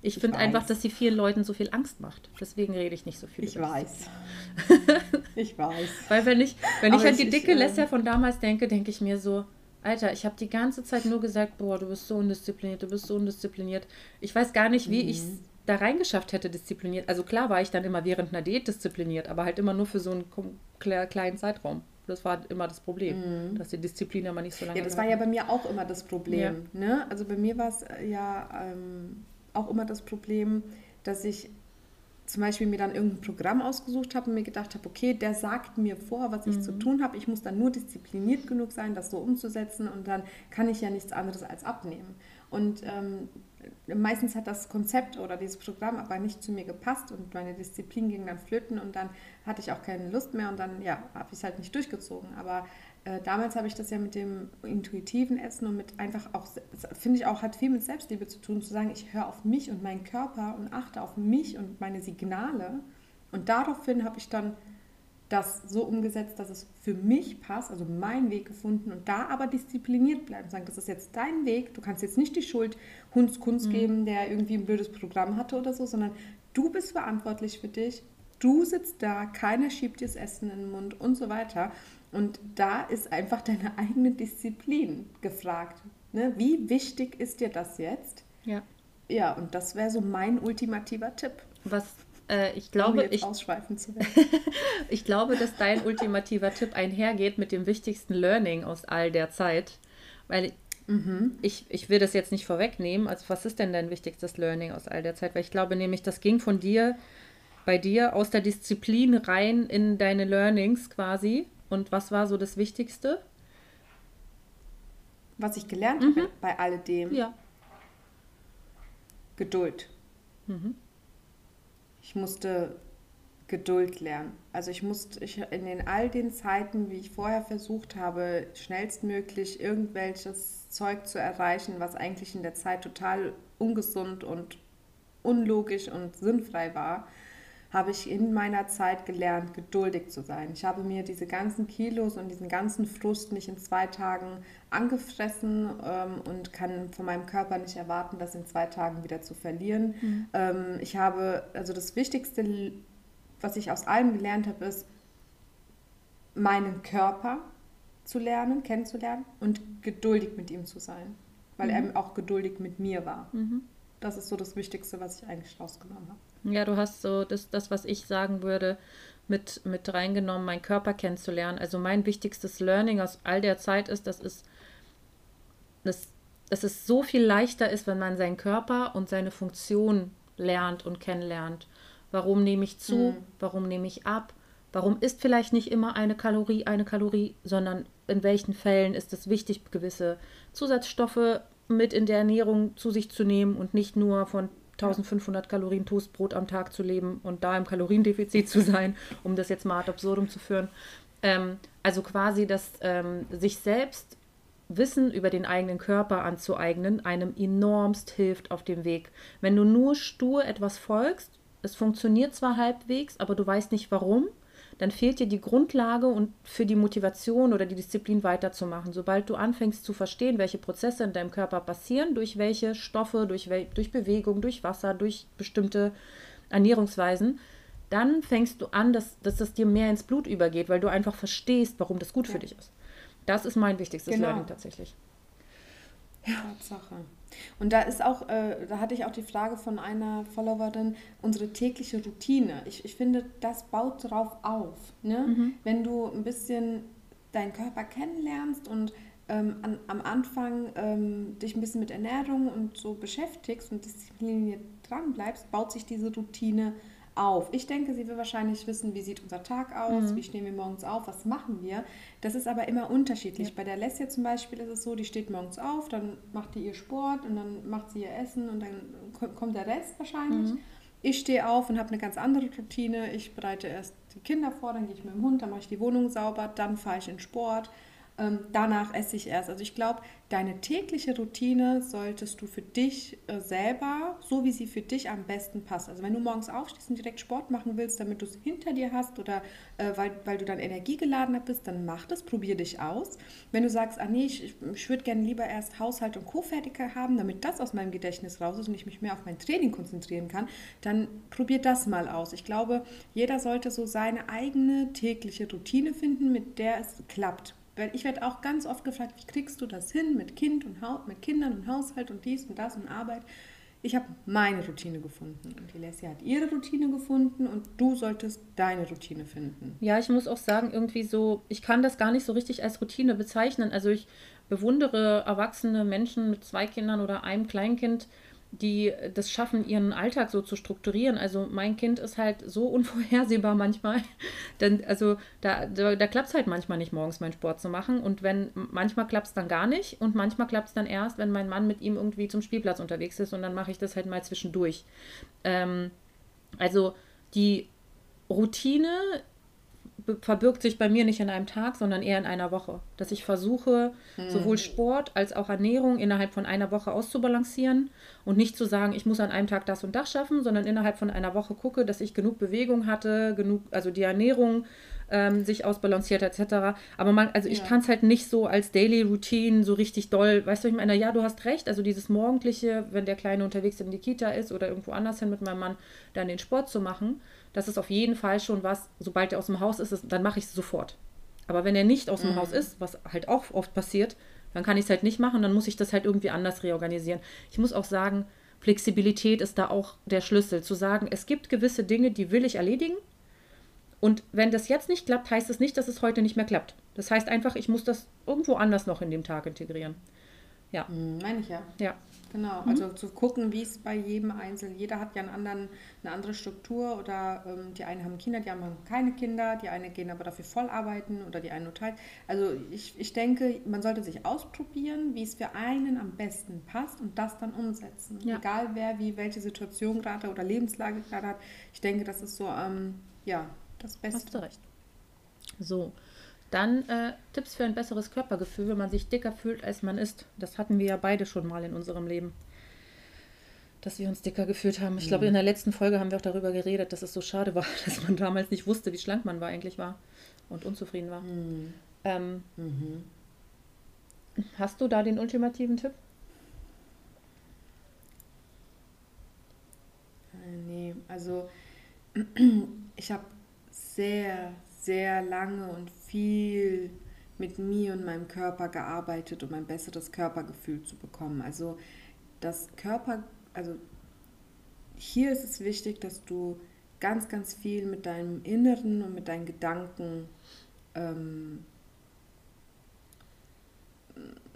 Ich, finde einfach, dass sie vielen Leuten so viel Angst macht. Deswegen rede ich nicht so viel. Ich weiß. ich weiß. Weil wenn ich, wenn ich an die dicke ich, Lesja von damals denke, denke ich mir so, Alter, ich habe die ganze Zeit nur gesagt, boah, du bist so undiszipliniert, du bist so undiszipliniert. Ich weiß gar nicht, wie mhm. ich es da reingeschafft hätte, diszipliniert. Also klar war ich dann immer während einer Diät diszipliniert, aber halt immer nur für so einen kleinen Zeitraum. Das war immer das Problem, mhm. dass die Disziplin immer nicht so lange Ja, das war ja bei mir auch immer das Problem. Ja. Ne? Also bei mir war es äh, ja ähm, auch immer das Problem, dass ich zum Beispiel mir dann irgendein Programm ausgesucht habe und mir gedacht habe, okay, der sagt mir vor, was ich mhm. zu tun habe. Ich muss dann nur diszipliniert genug sein, das so umzusetzen und dann kann ich ja nichts anderes als abnehmen. Und ähm, meistens hat das Konzept oder dieses Programm aber nicht zu mir gepasst und meine Disziplin ging dann flöten und dann hatte ich auch keine Lust mehr und dann ja, habe ich es halt nicht durchgezogen. Aber äh, damals habe ich das ja mit dem intuitiven Essen und mit einfach auch, finde ich auch, hat viel mit Selbstliebe zu tun, zu sagen, ich höre auf mich und meinen Körper und achte auf mich und meine Signale. Und daraufhin habe ich dann das so umgesetzt, dass es für mich passt, also meinen Weg gefunden und da aber diszipliniert bleiben. Sagen, das ist jetzt dein Weg. Du kannst jetzt nicht die Schuld Hunds Kunst mhm. geben, der irgendwie ein blödes Programm hatte oder so, sondern du bist verantwortlich für dich. Du sitzt da, keiner schiebt dir das Essen in den Mund und so weiter. Und da ist einfach deine eigene Disziplin gefragt. Ne? Wie wichtig ist dir das jetzt? Ja. Ja, und das wäre so mein ultimativer Tipp. Was äh, ich glaube, ich, ausschweifen zu ich glaube, dass dein ultimativer Tipp einhergeht mit dem wichtigsten Learning aus all der Zeit. Weil mhm. ich, ich will das jetzt nicht vorwegnehmen. Also, was ist denn dein wichtigstes Learning aus all der Zeit? Weil ich glaube nämlich, das ging von dir, bei dir aus der Disziplin rein in deine Learnings quasi. Und was war so das Wichtigste? Was ich gelernt mhm. habe bei alledem? Ja. Geduld. Mhm ich musste Geduld lernen. Also ich musste ich, in den all den Zeiten, wie ich vorher versucht habe, schnellstmöglich irgendwelches Zeug zu erreichen, was eigentlich in der Zeit total ungesund und unlogisch und sinnfrei war, habe ich in meiner Zeit gelernt, geduldig zu sein. Ich habe mir diese ganzen Kilos und diesen ganzen Frust nicht in zwei Tagen angefressen ähm, und kann von meinem Körper nicht erwarten, das in zwei Tagen wieder zu verlieren. Mhm. Ähm, ich habe, also das Wichtigste, was ich aus allem gelernt habe, ist, meinen Körper zu lernen, kennenzulernen und geduldig mit ihm zu sein, weil mhm. er auch geduldig mit mir war. Mhm. Das ist so das Wichtigste, was ich eigentlich rausgenommen habe. Ja, du hast so das, das was ich sagen würde, mit, mit reingenommen, meinen Körper kennenzulernen. Also mein wichtigstes Learning aus all der Zeit ist, dass es, dass, dass es so viel leichter ist, wenn man seinen Körper und seine Funktion lernt und kennenlernt. Warum nehme ich zu? Mhm. Warum nehme ich ab? Warum ist vielleicht nicht immer eine Kalorie eine Kalorie, sondern in welchen Fällen ist es wichtig, gewisse Zusatzstoffe mit in der Ernährung zu sich zu nehmen und nicht nur von 1500 Kalorien Toastbrot am Tag zu leben und da im Kaloriendefizit zu sein, um das jetzt mal ad absurdum zu führen. Ähm, also quasi, dass ähm, sich selbst Wissen über den eigenen Körper anzueignen, einem enormst hilft auf dem Weg. Wenn du nur stur etwas folgst, es funktioniert zwar halbwegs, aber du weißt nicht warum, dann fehlt dir die Grundlage und für die Motivation oder die Disziplin weiterzumachen. Sobald du anfängst zu verstehen, welche Prozesse in deinem Körper passieren, durch welche Stoffe, durch, wel durch Bewegung, durch Wasser, durch bestimmte Ernährungsweisen, dann fängst du an, dass, dass das dir mehr ins Blut übergeht, weil du einfach verstehst, warum das gut ja. für dich ist. Das ist mein wichtigstes genau. Learning tatsächlich. Ja. Tatsache. Und da ist auch, äh, da hatte ich auch die Frage von einer Followerin, unsere tägliche Routine. Ich, ich finde, das baut darauf auf. Ne? Mhm. Wenn du ein bisschen deinen Körper kennenlernst und ähm, an, am Anfang ähm, dich ein bisschen mit Ernährung und so beschäftigst und diszipliniert dran bleibst, baut sich diese Routine auf auf. Ich denke, sie will wahrscheinlich wissen, wie sieht unser Tag aus, mhm. wie stehen wir morgens auf, was machen wir. Das ist aber immer unterschiedlich. Ja. Bei der Leslie zum Beispiel ist es so, die steht morgens auf, dann macht die ihr Sport und dann macht sie ihr Essen und dann kommt der Rest wahrscheinlich. Mhm. Ich stehe auf und habe eine ganz andere Routine. Ich bereite erst die Kinder vor, dann gehe ich mit dem Hund, dann mache ich die Wohnung sauber, dann fahre ich in Sport ähm, danach esse ich erst. Also ich glaube, deine tägliche Routine solltest du für dich äh, selber, so wie sie für dich am besten passt. Also wenn du morgens aufstehst und direkt Sport machen willst, damit du es hinter dir hast oder äh, weil, weil du dann energiegeladener bist, dann mach das, probier dich aus. Wenn du sagst, ah nee, ich, ich würde gerne lieber erst Haushalt und Co. fertiger haben, damit das aus meinem Gedächtnis raus ist und ich mich mehr auf mein Training konzentrieren kann, dann probier das mal aus. Ich glaube, jeder sollte so seine eigene tägliche Routine finden, mit der es klappt. Weil ich werde auch ganz oft gefragt, wie kriegst du das hin mit Kind und ha mit Kindern und Haushalt und dies und das und Arbeit. Ich habe meine Routine gefunden und die Leslie hat ihre Routine gefunden und du solltest deine Routine finden. Ja, ich muss auch sagen, irgendwie so, ich kann das gar nicht so richtig als Routine bezeichnen. Also ich bewundere erwachsene Menschen mit zwei Kindern oder einem Kleinkind, die das schaffen, ihren Alltag so zu strukturieren. Also mein Kind ist halt so unvorhersehbar manchmal. Denn also da, da, da klappt es halt manchmal nicht, morgens meinen Sport zu machen. Und wenn manchmal klappt es dann gar nicht und manchmal klappt es dann erst, wenn mein Mann mit ihm irgendwie zum Spielplatz unterwegs ist und dann mache ich das halt mal zwischendurch. Ähm, also die Routine verbirgt sich bei mir nicht in einem Tag, sondern eher in einer Woche. Dass ich versuche, hm. sowohl Sport als auch Ernährung innerhalb von einer Woche auszubalancieren und nicht zu sagen, ich muss an einem Tag das und das schaffen, sondern innerhalb von einer Woche gucke, dass ich genug Bewegung hatte, genug, also die Ernährung ähm, sich ausbalanciert etc. Aber man, also ich ja. kann es halt nicht so als Daily Routine so richtig doll, weißt du, ich meine, ja, du hast recht, also dieses morgendliche, wenn der Kleine unterwegs in die Kita ist oder irgendwo anders hin mit meinem Mann, dann den Sport zu machen das ist auf jeden Fall schon was, sobald er aus dem Haus ist, dann mache ich es sofort. Aber wenn er nicht aus dem mhm. Haus ist, was halt auch oft passiert, dann kann ich es halt nicht machen, dann muss ich das halt irgendwie anders reorganisieren. Ich muss auch sagen, Flexibilität ist da auch der Schlüssel, zu sagen, es gibt gewisse Dinge, die will ich erledigen. Und wenn das jetzt nicht klappt, heißt es das nicht, dass es heute nicht mehr klappt. Das heißt einfach, ich muss das irgendwo anders noch in dem Tag integrieren. Ja. Hm, meine ich ja. Ja. Genau, mhm. also zu gucken, wie es bei jedem Einzelnen, jeder hat ja einen anderen, eine andere Struktur oder ähm, die einen haben Kinder, die anderen haben keine Kinder, die einen gehen aber dafür voll arbeiten oder die einen nur teilen. Also ich, ich denke, man sollte sich ausprobieren, wie es für einen am besten passt und das dann umsetzen. Ja. Egal wer wie welche Situation gerade oder Lebenslage gerade hat. Ich denke, das ist so, ähm, ja, das Beste. Hast du recht. So, dann äh, Tipps für ein besseres Körpergefühl, wenn man sich dicker fühlt, als man ist. Das hatten wir ja beide schon mal in unserem Leben. Dass wir uns dicker gefühlt haben. Ich mhm. glaube, in der letzten Folge haben wir auch darüber geredet, dass es so schade war, dass man damals nicht wusste, wie schlank man war, eigentlich war und unzufrieden war. Mhm. Ähm, mhm. Hast du da den ultimativen Tipp? Äh, nee, also ich habe sehr, sehr lange und viel mit mir und meinem Körper gearbeitet, um ein besseres Körpergefühl zu bekommen. Also das Körper, also hier ist es wichtig, dass du ganz, ganz viel mit deinem Inneren und mit deinen Gedanken ähm,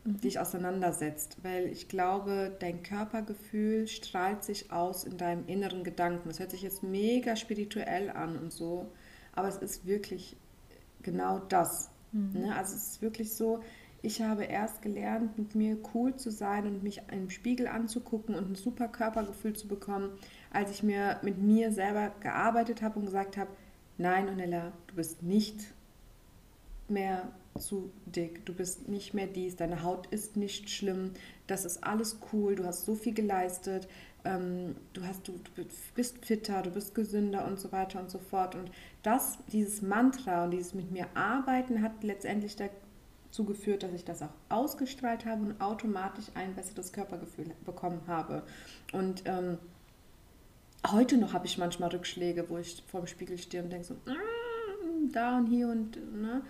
dich auseinandersetzt, weil ich glaube, dein Körpergefühl strahlt sich aus in deinem inneren Gedanken. Das hört sich jetzt mega spirituell an und so, aber es ist wirklich genau das. Mhm. Ne? Also es ist wirklich so, ich habe erst gelernt, mit mir cool zu sein und mich im Spiegel anzugucken und ein super Körpergefühl zu bekommen, als ich mir mit mir selber gearbeitet habe und gesagt habe, nein, Onella, du bist nicht mehr zu dick, du bist nicht mehr dies, deine Haut ist nicht schlimm, das ist alles cool, du hast so viel geleistet, ähm, du, hast, du, du bist fitter, du bist gesünder und so weiter und so fort. Und das, dieses Mantra und dieses mit mir arbeiten hat letztendlich dazu geführt, dass ich das auch ausgestrahlt habe und automatisch ein besseres Körpergefühl bekommen habe. Und ähm, heute noch habe ich manchmal Rückschläge, wo ich vor dem Spiegel stehe und denke so, mm, da und hier und, ne?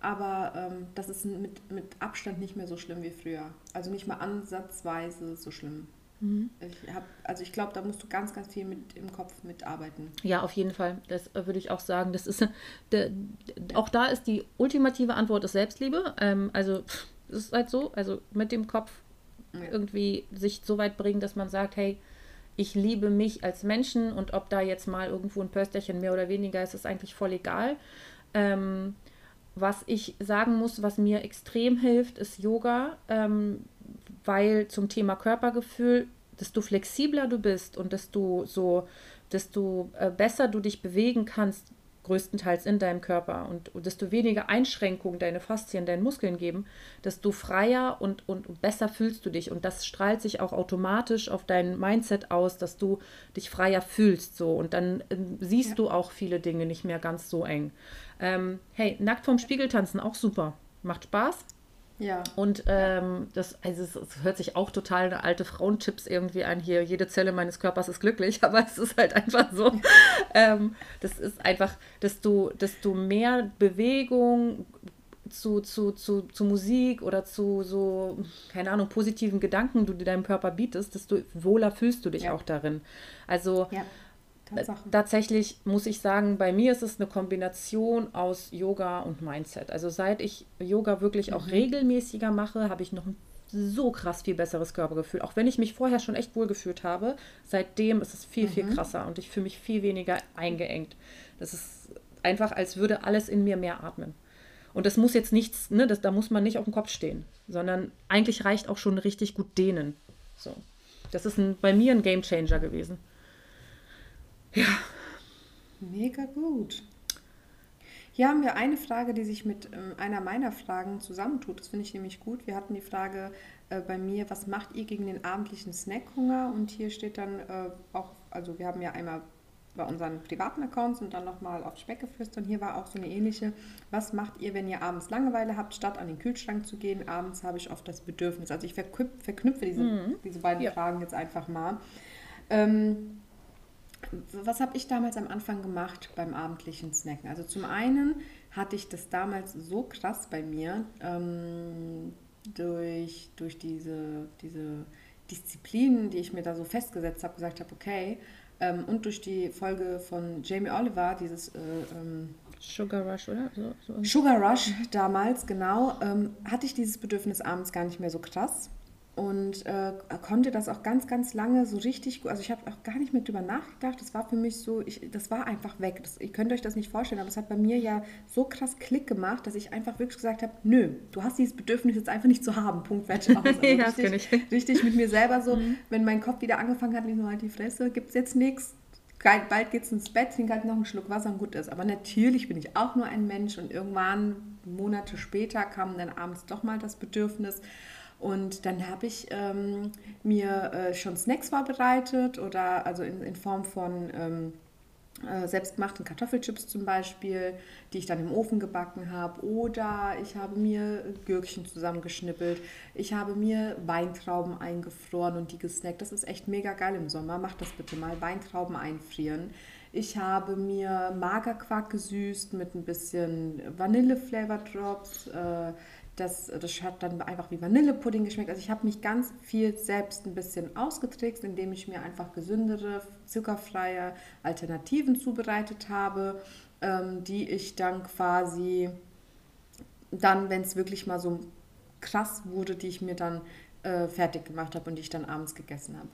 Aber ähm, das ist mit, mit Abstand nicht mehr so schlimm wie früher. Also nicht mal ansatzweise so schlimm. Mhm. Ich hab, also ich glaube, da musst du ganz, ganz viel mit im Kopf mitarbeiten. Ja, auf jeden Fall. Das äh, würde ich auch sagen. Das ist de, auch da ist die ultimative Antwort ist Selbstliebe. Ähm, also es ist halt so, also mit dem Kopf ja. irgendwie sich so weit bringen, dass man sagt, hey, ich liebe mich als Menschen und ob da jetzt mal irgendwo ein Pösterchen mehr oder weniger ist, ist eigentlich voll egal. Ähm, was ich sagen muss, was mir extrem hilft, ist Yoga. Ähm, weil zum Thema Körpergefühl, desto flexibler du bist und desto so, desto äh, besser du dich bewegen kannst, größtenteils in deinem Körper und, desto weniger Einschränkungen deine Faszien, deinen Muskeln geben, desto freier und, und besser fühlst du dich. Und das strahlt sich auch automatisch auf dein Mindset aus, dass du dich freier fühlst. So. Und dann äh, siehst ja. du auch viele Dinge nicht mehr ganz so eng. Ähm, hey, nackt vorm Spiegel tanzen, auch super. Macht Spaß. Ja. Und ähm, das, also es, es, hört sich auch total eine alte Frauentipps irgendwie an. Hier, jede Zelle meines Körpers ist glücklich, aber es ist halt einfach so. ähm, das ist einfach, desto, desto mehr Bewegung zu, zu, zu, zu Musik oder zu so, keine Ahnung, positiven Gedanken du deinem Körper bietest, desto wohler fühlst du dich ja. auch darin. Also ja. Tatsache. Tatsächlich muss ich sagen, bei mir ist es eine Kombination aus Yoga und Mindset. Also seit ich Yoga wirklich auch mhm. regelmäßiger mache, habe ich noch einen so krass viel besseres Körpergefühl. Auch wenn ich mich vorher schon echt wohl gefühlt habe, seitdem ist es viel, viel krasser und ich fühle mich viel weniger eingeengt. Das ist einfach, als würde alles in mir mehr atmen. Und das muss jetzt nichts, ne, das, da muss man nicht auf dem Kopf stehen, sondern eigentlich reicht auch schon richtig gut dehnen. So. Das ist ein, bei mir ein Game Changer gewesen. Ja. Mega gut. Hier haben wir eine Frage, die sich mit ähm, einer meiner Fragen zusammentut. Das finde ich nämlich gut. Wir hatten die Frage äh, bei mir, was macht ihr gegen den abendlichen Snackhunger? Und hier steht dann äh, auch, also wir haben ja einmal bei unseren privaten Accounts und dann nochmal auf Speckgeflüstern. Hier war auch so eine ähnliche. Was macht ihr, wenn ihr abends Langeweile habt, statt an den Kühlschrank zu gehen? Abends habe ich oft das Bedürfnis. Also ich verknüpfe, verknüpfe diese, mhm. diese beiden ja. Fragen jetzt einfach mal. Ähm, was habe ich damals am Anfang gemacht beim abendlichen Snacken? Also zum einen hatte ich das damals so krass bei mir ähm, durch, durch diese, diese Disziplinen, die ich mir da so festgesetzt habe, gesagt habe, okay, ähm, und durch die Folge von Jamie Oliver, dieses äh, ähm, Sugar Rush, oder? So, so. Sugar Rush damals, genau, ähm, hatte ich dieses Bedürfnis abends gar nicht mehr so krass und äh, konnte das auch ganz, ganz lange so richtig gut. Also ich habe auch gar nicht mehr drüber nachgedacht. Das war für mich so, ich, das war einfach weg. Das, ihr könnt euch das nicht vorstellen, aber es hat bei mir ja so krass Klick gemacht, dass ich einfach wirklich gesagt habe, nö, du hast dieses Bedürfnis jetzt einfach nicht zu haben. Punkt, fertig aus. Also ja, richtig, richtig mit mir selber so, mhm. wenn mein Kopf wieder angefangen hat, nicht nur halt die Fresse, gibt es jetzt nichts. Bald geht es ins Bett, trinke halt noch einen Schluck Wasser und gut ist. Aber natürlich bin ich auch nur ein Mensch und irgendwann, Monate später, kam dann abends doch mal das Bedürfnis. Und dann habe ich ähm, mir äh, schon Snacks vorbereitet oder also in, in Form von ähm, äh, selbstgemachten Kartoffelchips zum Beispiel, die ich dann im Ofen gebacken habe. Oder ich habe mir Gürkchen zusammengeschnippelt. Ich habe mir Weintrauben eingefroren und die gesnackt. Das ist echt mega geil im Sommer. Macht das bitte mal. Weintrauben einfrieren. Ich habe mir Magerquark gesüßt mit ein bisschen Vanille-Flavor-Drops. Äh, das, das hat dann einfach wie Vanillepudding geschmeckt. Also ich habe mich ganz viel selbst ein bisschen ausgetrickst, indem ich mir einfach gesündere, zuckerfreie Alternativen zubereitet habe, ähm, die ich dann quasi dann, wenn es wirklich mal so krass wurde, die ich mir dann äh, fertig gemacht habe und die ich dann abends gegessen habe.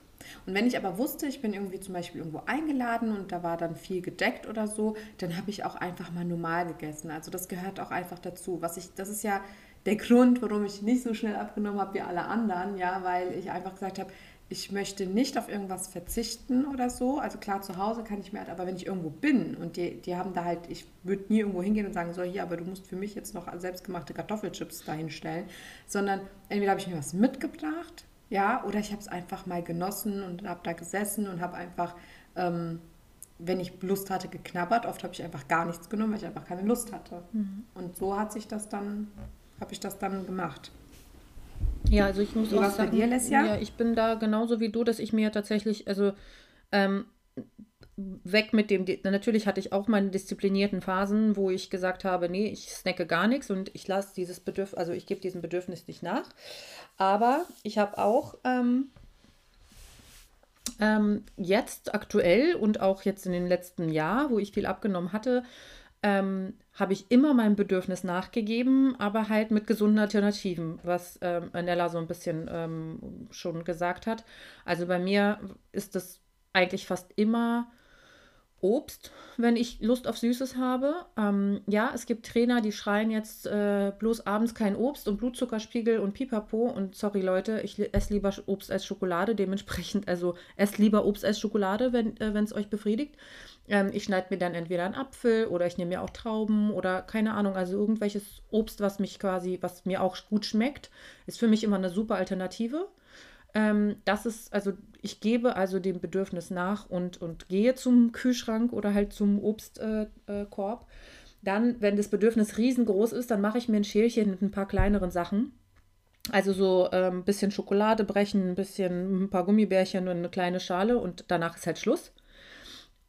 Und wenn ich aber wusste, ich bin irgendwie zum Beispiel irgendwo eingeladen und da war dann viel gedeckt oder so, dann habe ich auch einfach mal normal gegessen. Also das gehört auch einfach dazu. Was ich, das ist ja der Grund, warum ich nicht so schnell abgenommen habe wie alle anderen, ja, weil ich einfach gesagt habe, ich möchte nicht auf irgendwas verzichten oder so. Also klar, zu Hause kann ich mir halt, aber wenn ich irgendwo bin und die, die haben da halt, ich würde nie irgendwo hingehen und sagen, so hier, aber du musst für mich jetzt noch selbstgemachte Kartoffelchips dahinstellen, sondern entweder habe ich mir was mitgebracht, ja, oder ich habe es einfach mal genossen und habe da gesessen und habe einfach, ähm, wenn ich Lust hatte, geknabbert. Oft habe ich einfach gar nichts genommen, weil ich einfach keine Lust hatte. Mhm. Und so hat sich das dann habe ich das dann gemacht. Ja, also ich muss auch sagen, bei dir, Lesja? Ja, ich bin da genauso wie du, dass ich mir tatsächlich, also ähm, weg mit dem, natürlich hatte ich auch meine disziplinierten Phasen, wo ich gesagt habe, nee, ich snacke gar nichts und ich lasse dieses Bedürfnis, also ich gebe diesem Bedürfnis nicht nach. Aber ich habe auch ähm, ähm, jetzt aktuell und auch jetzt in den letzten Jahr, wo ich viel abgenommen hatte, ähm, habe ich immer meinem Bedürfnis nachgegeben, aber halt mit gesunden Alternativen, was ähm, Nella so ein bisschen ähm, schon gesagt hat. Also bei mir ist es eigentlich fast immer Obst, wenn ich Lust auf Süßes habe. Ähm, ja, es gibt Trainer, die schreien jetzt äh, bloß abends kein Obst und Blutzuckerspiegel und Pipapo. Und sorry Leute, ich esse lieber Obst als Schokolade. Dementsprechend, also esst lieber Obst als Schokolade, wenn äh, es euch befriedigt. Ähm, ich schneide mir dann entweder einen Apfel oder ich nehme mir auch Trauben oder keine Ahnung, also irgendwelches Obst, was mich quasi, was mir auch gut schmeckt, ist für mich immer eine super Alternative. Ähm, das ist, also ich gebe also dem Bedürfnis nach und, und gehe zum Kühlschrank oder halt zum Obstkorb. Äh, äh, dann, wenn das Bedürfnis riesengroß ist, dann mache ich mir ein Schälchen mit ein paar kleineren Sachen. Also so ein ähm, bisschen Schokolade brechen, ein bisschen ein paar Gummibärchen und eine kleine Schale und danach ist halt Schluss.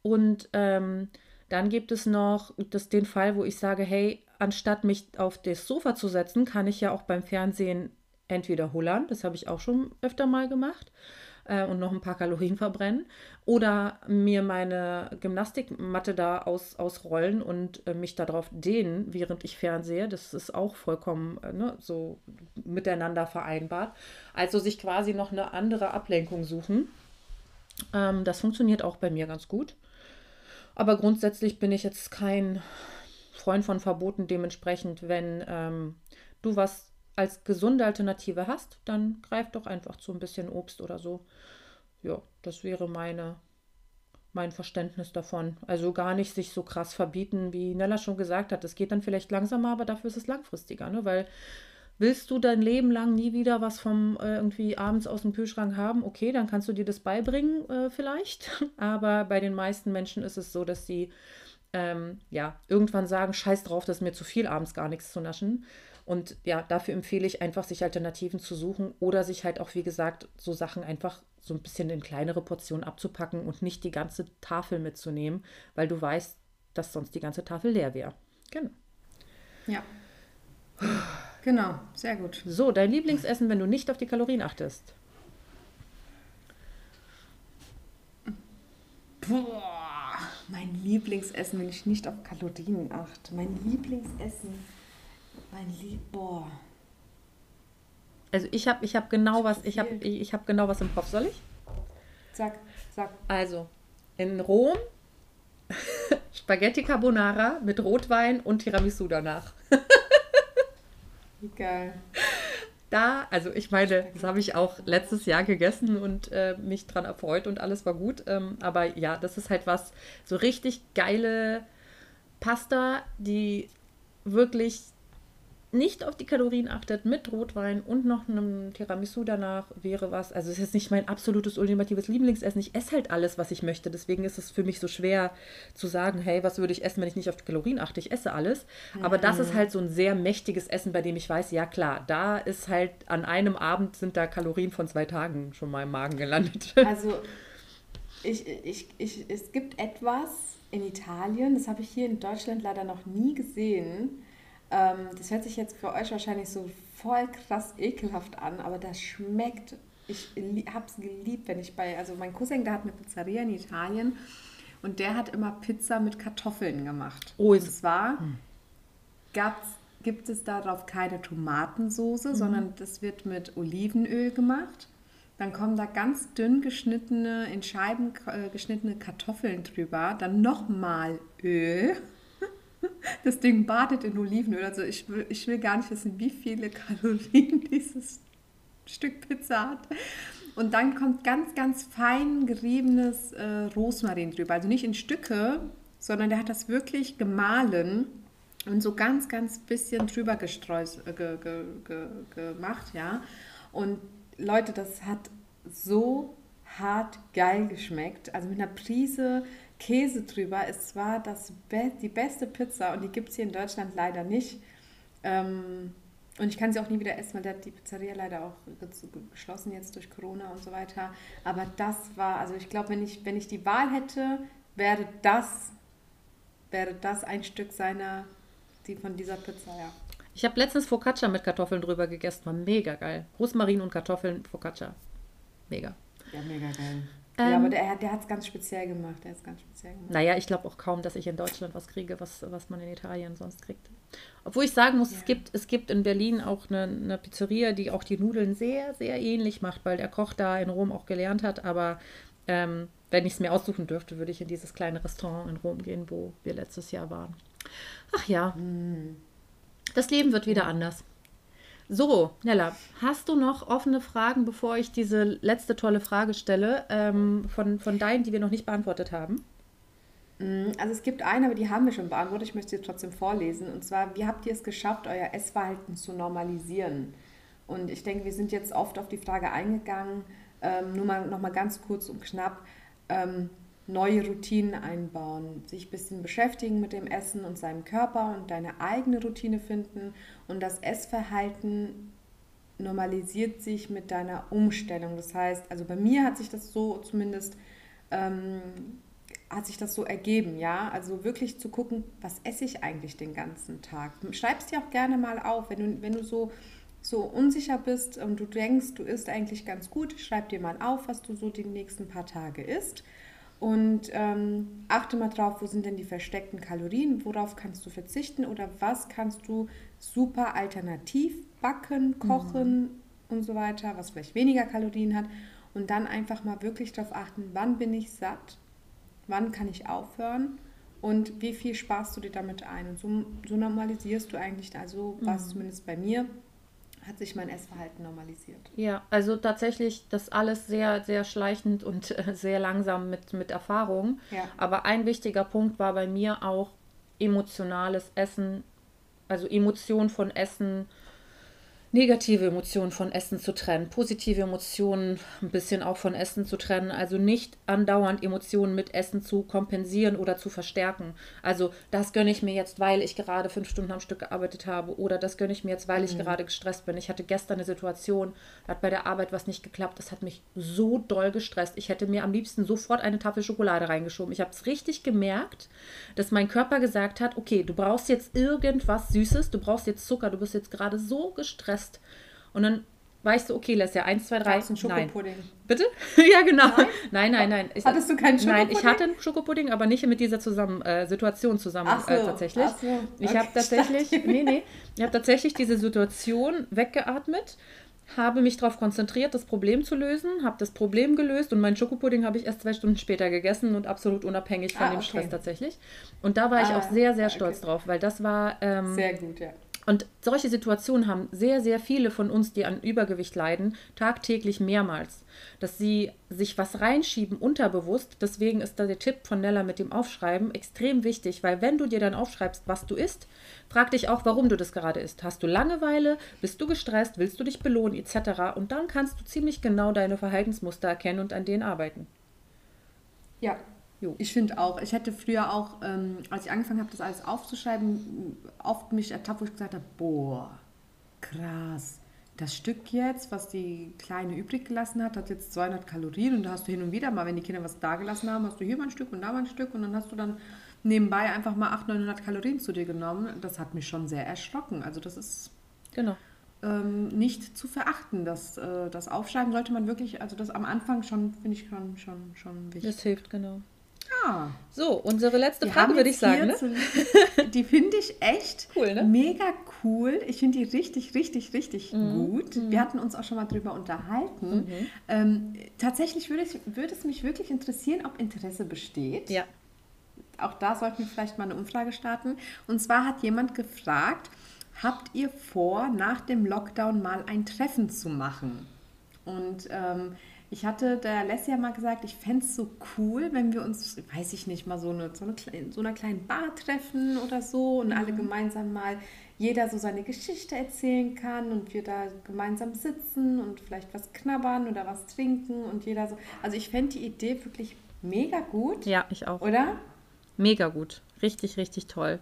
Und ähm, dann gibt es noch das, den Fall, wo ich sage, hey, anstatt mich auf das Sofa zu setzen, kann ich ja auch beim Fernsehen entweder hullern, das habe ich auch schon öfter mal gemacht. äh, und noch ein paar Kalorien verbrennen. Oder mir meine Gymnastikmatte da aus, ausrollen und äh, mich darauf dehnen, während ich fernsehe. Das ist auch vollkommen äh, ne, so miteinander vereinbart. Also sich quasi noch eine andere Ablenkung suchen. Ähm, das funktioniert auch bei mir ganz gut. Aber grundsätzlich bin ich jetzt kein Freund von Verboten. Dementsprechend, wenn ähm, du was als gesunde Alternative hast, dann greif doch einfach zu ein bisschen Obst oder so. Ja, das wäre meine, mein Verständnis davon. Also gar nicht sich so krass verbieten, wie Nella schon gesagt hat. Es geht dann vielleicht langsamer, aber dafür ist es langfristiger, ne? Weil willst du dein Leben lang nie wieder was vom äh, irgendwie abends aus dem Kühlschrank haben? Okay, dann kannst du dir das beibringen äh, vielleicht. Aber bei den meisten Menschen ist es so, dass sie ähm, ja irgendwann sagen, scheiß drauf, das ist mir zu viel abends gar nichts zu naschen. Und ja, dafür empfehle ich einfach, sich Alternativen zu suchen oder sich halt auch, wie gesagt, so Sachen einfach so ein bisschen in kleinere Portionen abzupacken und nicht die ganze Tafel mitzunehmen, weil du weißt, dass sonst die ganze Tafel leer wäre. Genau. Ja. Genau, sehr gut. So, dein Lieblingsessen, wenn du nicht auf die Kalorien achtest. Boah, mein Lieblingsessen, wenn ich nicht auf Kalorien achte. Mein Lieblingsessen. Mein Lieb, boah. Also ich habe ich hab genau was, ich habe ich hab genau was im Kopf, soll ich? Sag, sag. Also, in Rom Spaghetti Carbonara mit Rotwein und Tiramisu danach. Geil. Da, also ich meine, das habe ich auch letztes Jahr gegessen und äh, mich dran erfreut und alles war gut. Ähm, aber ja, das ist halt was, so richtig geile Pasta, die wirklich nicht auf die Kalorien achtet, mit Rotwein und noch einem Tiramisu danach wäre was. Also es ist nicht mein absolutes ultimatives Lieblingsessen. Ich esse halt alles, was ich möchte. Deswegen ist es für mich so schwer zu sagen, hey, was würde ich essen, wenn ich nicht auf die Kalorien achte? Ich esse alles. Aber das ist halt so ein sehr mächtiges Essen, bei dem ich weiß, ja klar, da ist halt an einem Abend sind da Kalorien von zwei Tagen schon mal im Magen gelandet. Also ich, ich, ich, es gibt etwas in Italien, das habe ich hier in Deutschland leider noch nie gesehen ähm, das hört sich jetzt für euch wahrscheinlich so voll krass ekelhaft an, aber das schmeckt. Ich habe es geliebt, wenn ich bei, also mein Cousin, der hat eine Pizzeria in Italien und der hat immer Pizza mit Kartoffeln gemacht. Oh, und zwar hm. gab's, gibt es darauf keine Tomatensoße, mhm. sondern das wird mit Olivenöl gemacht. Dann kommen da ganz dünn geschnittene, in Scheiben äh, geschnittene Kartoffeln drüber. Dann nochmal Öl. Das Ding badet in Olivenöl. Also ich will, ich will gar nicht wissen, wie viele Kalorien dieses Stück Pizza hat. Und dann kommt ganz, ganz fein geriebenes äh, Rosmarin drüber. Also nicht in Stücke, sondern der hat das wirklich gemahlen und so ganz, ganz bisschen drüber gestreut, äh, ge, ge, ge, gemacht, ja. Und Leute, das hat so hart geil geschmeckt. Also mit einer Prise Käse drüber. Es war das Be die beste Pizza und die gibt es hier in Deutschland leider nicht. Ähm, und ich kann sie auch nie wieder essen, weil der hat die Pizzeria leider auch geschlossen jetzt durch Corona und so weiter. Aber das war, also ich glaube, wenn ich, wenn ich die Wahl hätte, wäre das, wäre das ein Stück seiner, die von dieser Pizza, ja. Ich habe letztens Focaccia mit Kartoffeln drüber gegessen, war mega geil. Rosmarin und Kartoffeln, Focaccia. Mega. Ja, mega geil. Ähm, ja, aber der, der hat es ganz speziell gemacht. Der ganz speziell gemacht. Naja, ich glaube auch kaum, dass ich in Deutschland was kriege, was, was man in Italien sonst kriegt. Obwohl ich sagen muss, ja. es, gibt, es gibt in Berlin auch eine, eine Pizzeria, die auch die Nudeln sehr, sehr ähnlich macht, weil der Koch da in Rom auch gelernt hat. Aber ähm, wenn ich es mir aussuchen dürfte, würde ich in dieses kleine Restaurant in Rom gehen, wo wir letztes Jahr waren. Ach ja, mhm. das Leben wird wieder anders. So, Nella, hast du noch offene Fragen, bevor ich diese letzte tolle Frage stelle, ähm, von, von deinen, die wir noch nicht beantwortet haben? Mm, also es gibt eine, aber die haben wir schon beantwortet. Ich möchte sie trotzdem vorlesen. Und zwar, wie habt ihr es geschafft, euer Essverhalten zu normalisieren? Und ich denke, wir sind jetzt oft auf die Frage eingegangen. Ähm, nur mal noch mal ganz kurz und knapp. Ähm, neue Routinen einbauen, sich ein bisschen beschäftigen mit dem Essen und seinem Körper und deine eigene Routine finden und das Essverhalten normalisiert sich mit deiner Umstellung. Das heißt, also bei mir hat sich das so zumindest ähm, hat sich das so ergeben, ja. Also wirklich zu gucken, was esse ich eigentlich den ganzen Tag. Schreib es dir auch gerne mal auf, wenn du, wenn du so so unsicher bist und du denkst, du isst eigentlich ganz gut, schreib dir mal auf, was du so die nächsten paar Tage isst. Und ähm, achte mal drauf, wo sind denn die versteckten Kalorien, worauf kannst du verzichten oder was kannst du super alternativ backen, kochen mhm. und so weiter, was vielleicht weniger Kalorien hat. Und dann einfach mal wirklich darauf achten, wann bin ich satt, wann kann ich aufhören und wie viel sparst du dir damit ein. Und so, so normalisierst du eigentlich, also was mhm. zumindest bei mir, hat sich mein Essverhalten normalisiert. Ja, also tatsächlich das alles sehr, sehr schleichend und äh, sehr langsam mit, mit Erfahrung. Ja. Aber ein wichtiger Punkt war bei mir auch emotionales Essen, also Emotion von Essen negative Emotionen von Essen zu trennen, positive Emotionen ein bisschen auch von Essen zu trennen, also nicht andauernd Emotionen mit Essen zu kompensieren oder zu verstärken. Also das gönne ich mir jetzt, weil ich gerade fünf Stunden am Stück gearbeitet habe oder das gönne ich mir jetzt, weil ich mhm. gerade gestresst bin. Ich hatte gestern eine Situation, da hat bei der Arbeit was nicht geklappt, das hat mich so doll gestresst. Ich hätte mir am liebsten sofort eine Tafel Schokolade reingeschoben. Ich habe es richtig gemerkt, dass mein Körper gesagt hat, okay, du brauchst jetzt irgendwas Süßes, du brauchst jetzt Zucker, du bist jetzt gerade so gestresst hast. Und dann war ich so, okay, lass ja 1, 2, 3. Gab's einen Schokopudding? Nein. Bitte? ja, genau. Nein, nein, nein. nein. Ich, Hattest du keinen Schokopudding? Nein, ich hatte einen Schokopudding, aber nicht mit dieser zusammen, äh, Situation zusammen äh, so, äh, tatsächlich. So, okay. Ich habe tatsächlich, nee, nee, ich habe tatsächlich diese Situation weggeatmet, habe mich darauf konzentriert, das Problem zu lösen, habe das Problem gelöst und meinen Schokopudding habe ich erst zwei Stunden später gegessen und absolut unabhängig von ah, dem okay. Stress tatsächlich. Und da war ich ah, auch sehr, sehr stolz okay. drauf, weil das war... Ähm, sehr gut, ja und solche Situationen haben sehr, sehr viele von uns, die an Übergewicht leiden, tagtäglich mehrmals. Dass sie sich was reinschieben unterbewusst. Deswegen ist da der Tipp von Nella mit dem Aufschreiben extrem wichtig, weil wenn du dir dann aufschreibst, was du isst, frag dich auch, warum du das gerade isst. Hast du Langeweile? Bist du gestresst? Willst du dich belohnen? Etc. Und dann kannst du ziemlich genau deine Verhaltensmuster erkennen und an denen arbeiten. Ja, Jo. Ich finde auch, ich hätte früher auch, ähm, als ich angefangen habe, das alles aufzuschreiben, oft mich ertappt, wo ich gesagt habe, boah, krass, das Stück jetzt, was die Kleine übrig gelassen hat, hat jetzt 200 Kalorien und da hast du hin und wieder mal, wenn die Kinder was da gelassen haben, hast du hier mal ein Stück und da mal ein Stück und dann hast du dann nebenbei einfach mal 800, 900 Kalorien zu dir genommen. Das hat mich schon sehr erschrocken. Also das ist genau. ähm, nicht zu verachten. Das, äh, das Aufschreiben sollte man wirklich, also das am Anfang schon, finde ich schon, schon, schon wichtig. Das hilft, genau. So, unsere letzte Frage würde ich sagen. Ne? Die finde ich echt cool, ne? mega cool. Ich finde die richtig, richtig, richtig mhm. gut. Mhm. Wir hatten uns auch schon mal drüber unterhalten. Mhm. Ähm, tatsächlich würde, ich, würde es mich wirklich interessieren, ob Interesse besteht. Ja. Auch da sollten wir vielleicht mal eine Umfrage starten. Und zwar hat jemand gefragt, habt ihr vor, nach dem Lockdown mal ein Treffen zu machen? Und ähm, ich hatte der Lesja mal gesagt, ich fände es so cool, wenn wir uns, weiß ich nicht, mal so, eine, so, eine, so einer kleinen Bar treffen oder so und mhm. alle gemeinsam mal jeder so seine Geschichte erzählen kann und wir da gemeinsam sitzen und vielleicht was knabbern oder was trinken und jeder so. Also ich fände die Idee wirklich mega gut. Ja, ich auch. Oder? Mega gut. Richtig, richtig toll.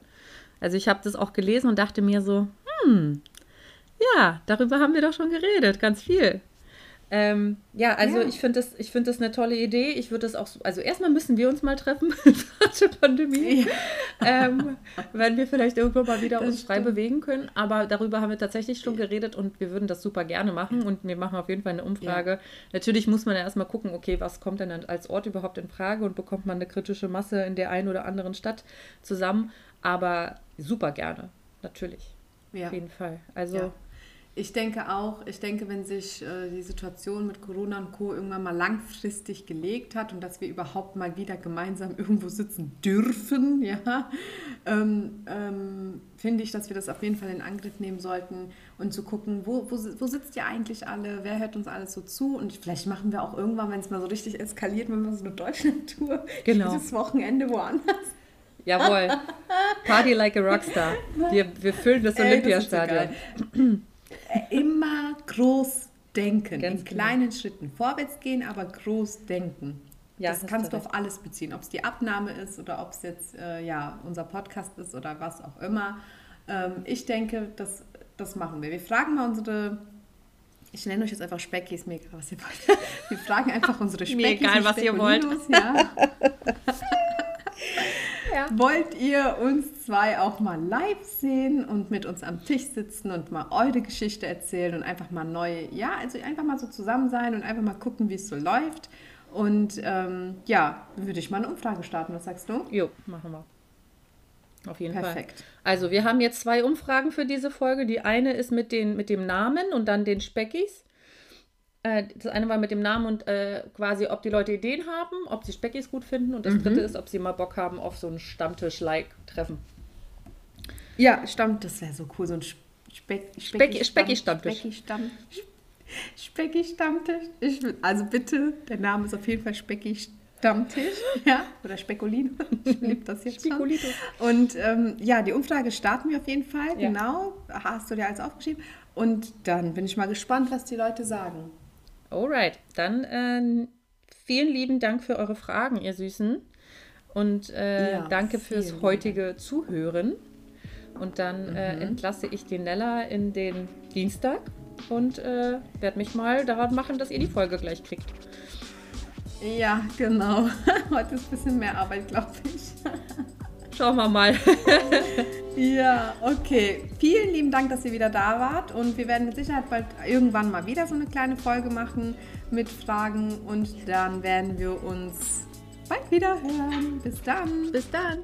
Also ich habe das auch gelesen und dachte mir so, hm, ja, darüber haben wir doch schon geredet, ganz viel. Ähm, ja, also ja. ich finde das, find das eine tolle Idee. Ich würde das auch so, also erstmal müssen wir uns mal treffen nach der Pandemie, ja. ähm, wenn wir vielleicht irgendwann mal wieder das uns frei bewegen können. Aber darüber haben wir tatsächlich schon geredet und wir würden das super gerne machen und wir machen auf jeden Fall eine Umfrage. Ja. Natürlich muss man ja erstmal gucken, okay, was kommt denn als Ort überhaupt in Frage und bekommt man eine kritische Masse in der einen oder anderen Stadt zusammen. Aber super gerne, natürlich. Auf jeden Fall. Also ich denke auch, ich denke, wenn sich äh, die Situation mit Corona und Co. irgendwann mal langfristig gelegt hat und dass wir überhaupt mal wieder gemeinsam irgendwo sitzen dürfen, ja, ähm, ähm, finde ich, dass wir das auf jeden Fall in Angriff nehmen sollten und zu gucken, wo, wo, wo sitzt ihr eigentlich alle, wer hört uns alles so zu und vielleicht machen wir auch irgendwann, wenn es mal so richtig eskaliert, wenn wir so eine Deutschland-Tour, genau. dieses Wochenende woanders. Jawohl. Party like a Rockstar. Wir, wir füllen das Olympiastadion. Immer groß denken, Ganz in genau. kleinen Schritten. Vorwärts gehen, aber groß denken. Ja, das kannst du auf alles beziehen, ob es die Abnahme ist oder ob es jetzt äh, ja, unser Podcast ist oder was auch immer. Ähm, ich denke, das, das machen wir. Wir fragen mal unsere, ich nenne euch jetzt einfach Speckis, mir egal, was ihr wollt. Wir fragen einfach unsere Speckis. mir egal, was ihr wollt. Ja. Ja. Wollt ihr uns zwei auch mal live sehen und mit uns am Tisch sitzen und mal eure Geschichte erzählen und einfach mal neue, ja, also einfach mal so zusammen sein und einfach mal gucken, wie es so läuft. Und ähm, ja, würde ich mal eine Umfrage starten. Was sagst du? Jo, machen wir. Auf jeden Perfekt. Fall. Also, wir haben jetzt zwei Umfragen für diese Folge. Die eine ist mit, den, mit dem Namen und dann den Speckis. Äh, das eine war mit dem Namen und äh, quasi, ob die Leute Ideen haben, ob sie Speckis gut finden. Und das dritte ist, ob sie mal Bock haben auf so ein Stammtisch-like-Treffen. Ja, stammt, das wäre so cool, so ein Speck, Specki- Specki-Stammtisch. Specki-Stamm- Specki-Stammtisch. Ich, will- also bitte, der Name ist auf jeden Fall Specki-Stammtisch. Ja, oder Spekulino. Ich liebe das jetzt schon. Spekulito. Und ähm, ja, die Umfrage starten wir auf jeden Fall. Ja. Genau, hast du dir alles aufgeschrieben. Und dann bin ich mal gespannt, was die Leute sagen. Alright, dann äh, vielen lieben Dank für eure Fragen, ihr Süßen. Und äh, Ja, danke fürs heutige Zuhören. Und dann äh, entlasse ich die Nella in den Dienstag und äh, werde mich mal daran machen, dass ihr die Folge gleich kriegt. Ja, genau. Heute ist ein bisschen mehr Arbeit, glaube ich. Schauen wir mal. Ja, okay. Vielen lieben Dank, dass ihr wieder da wart. Und wir werden mit Sicherheit bald irgendwann mal wieder so eine kleine Folge machen mit Fragen. Und dann werden wir uns bald wieder hören. Bis dann. Bis dann.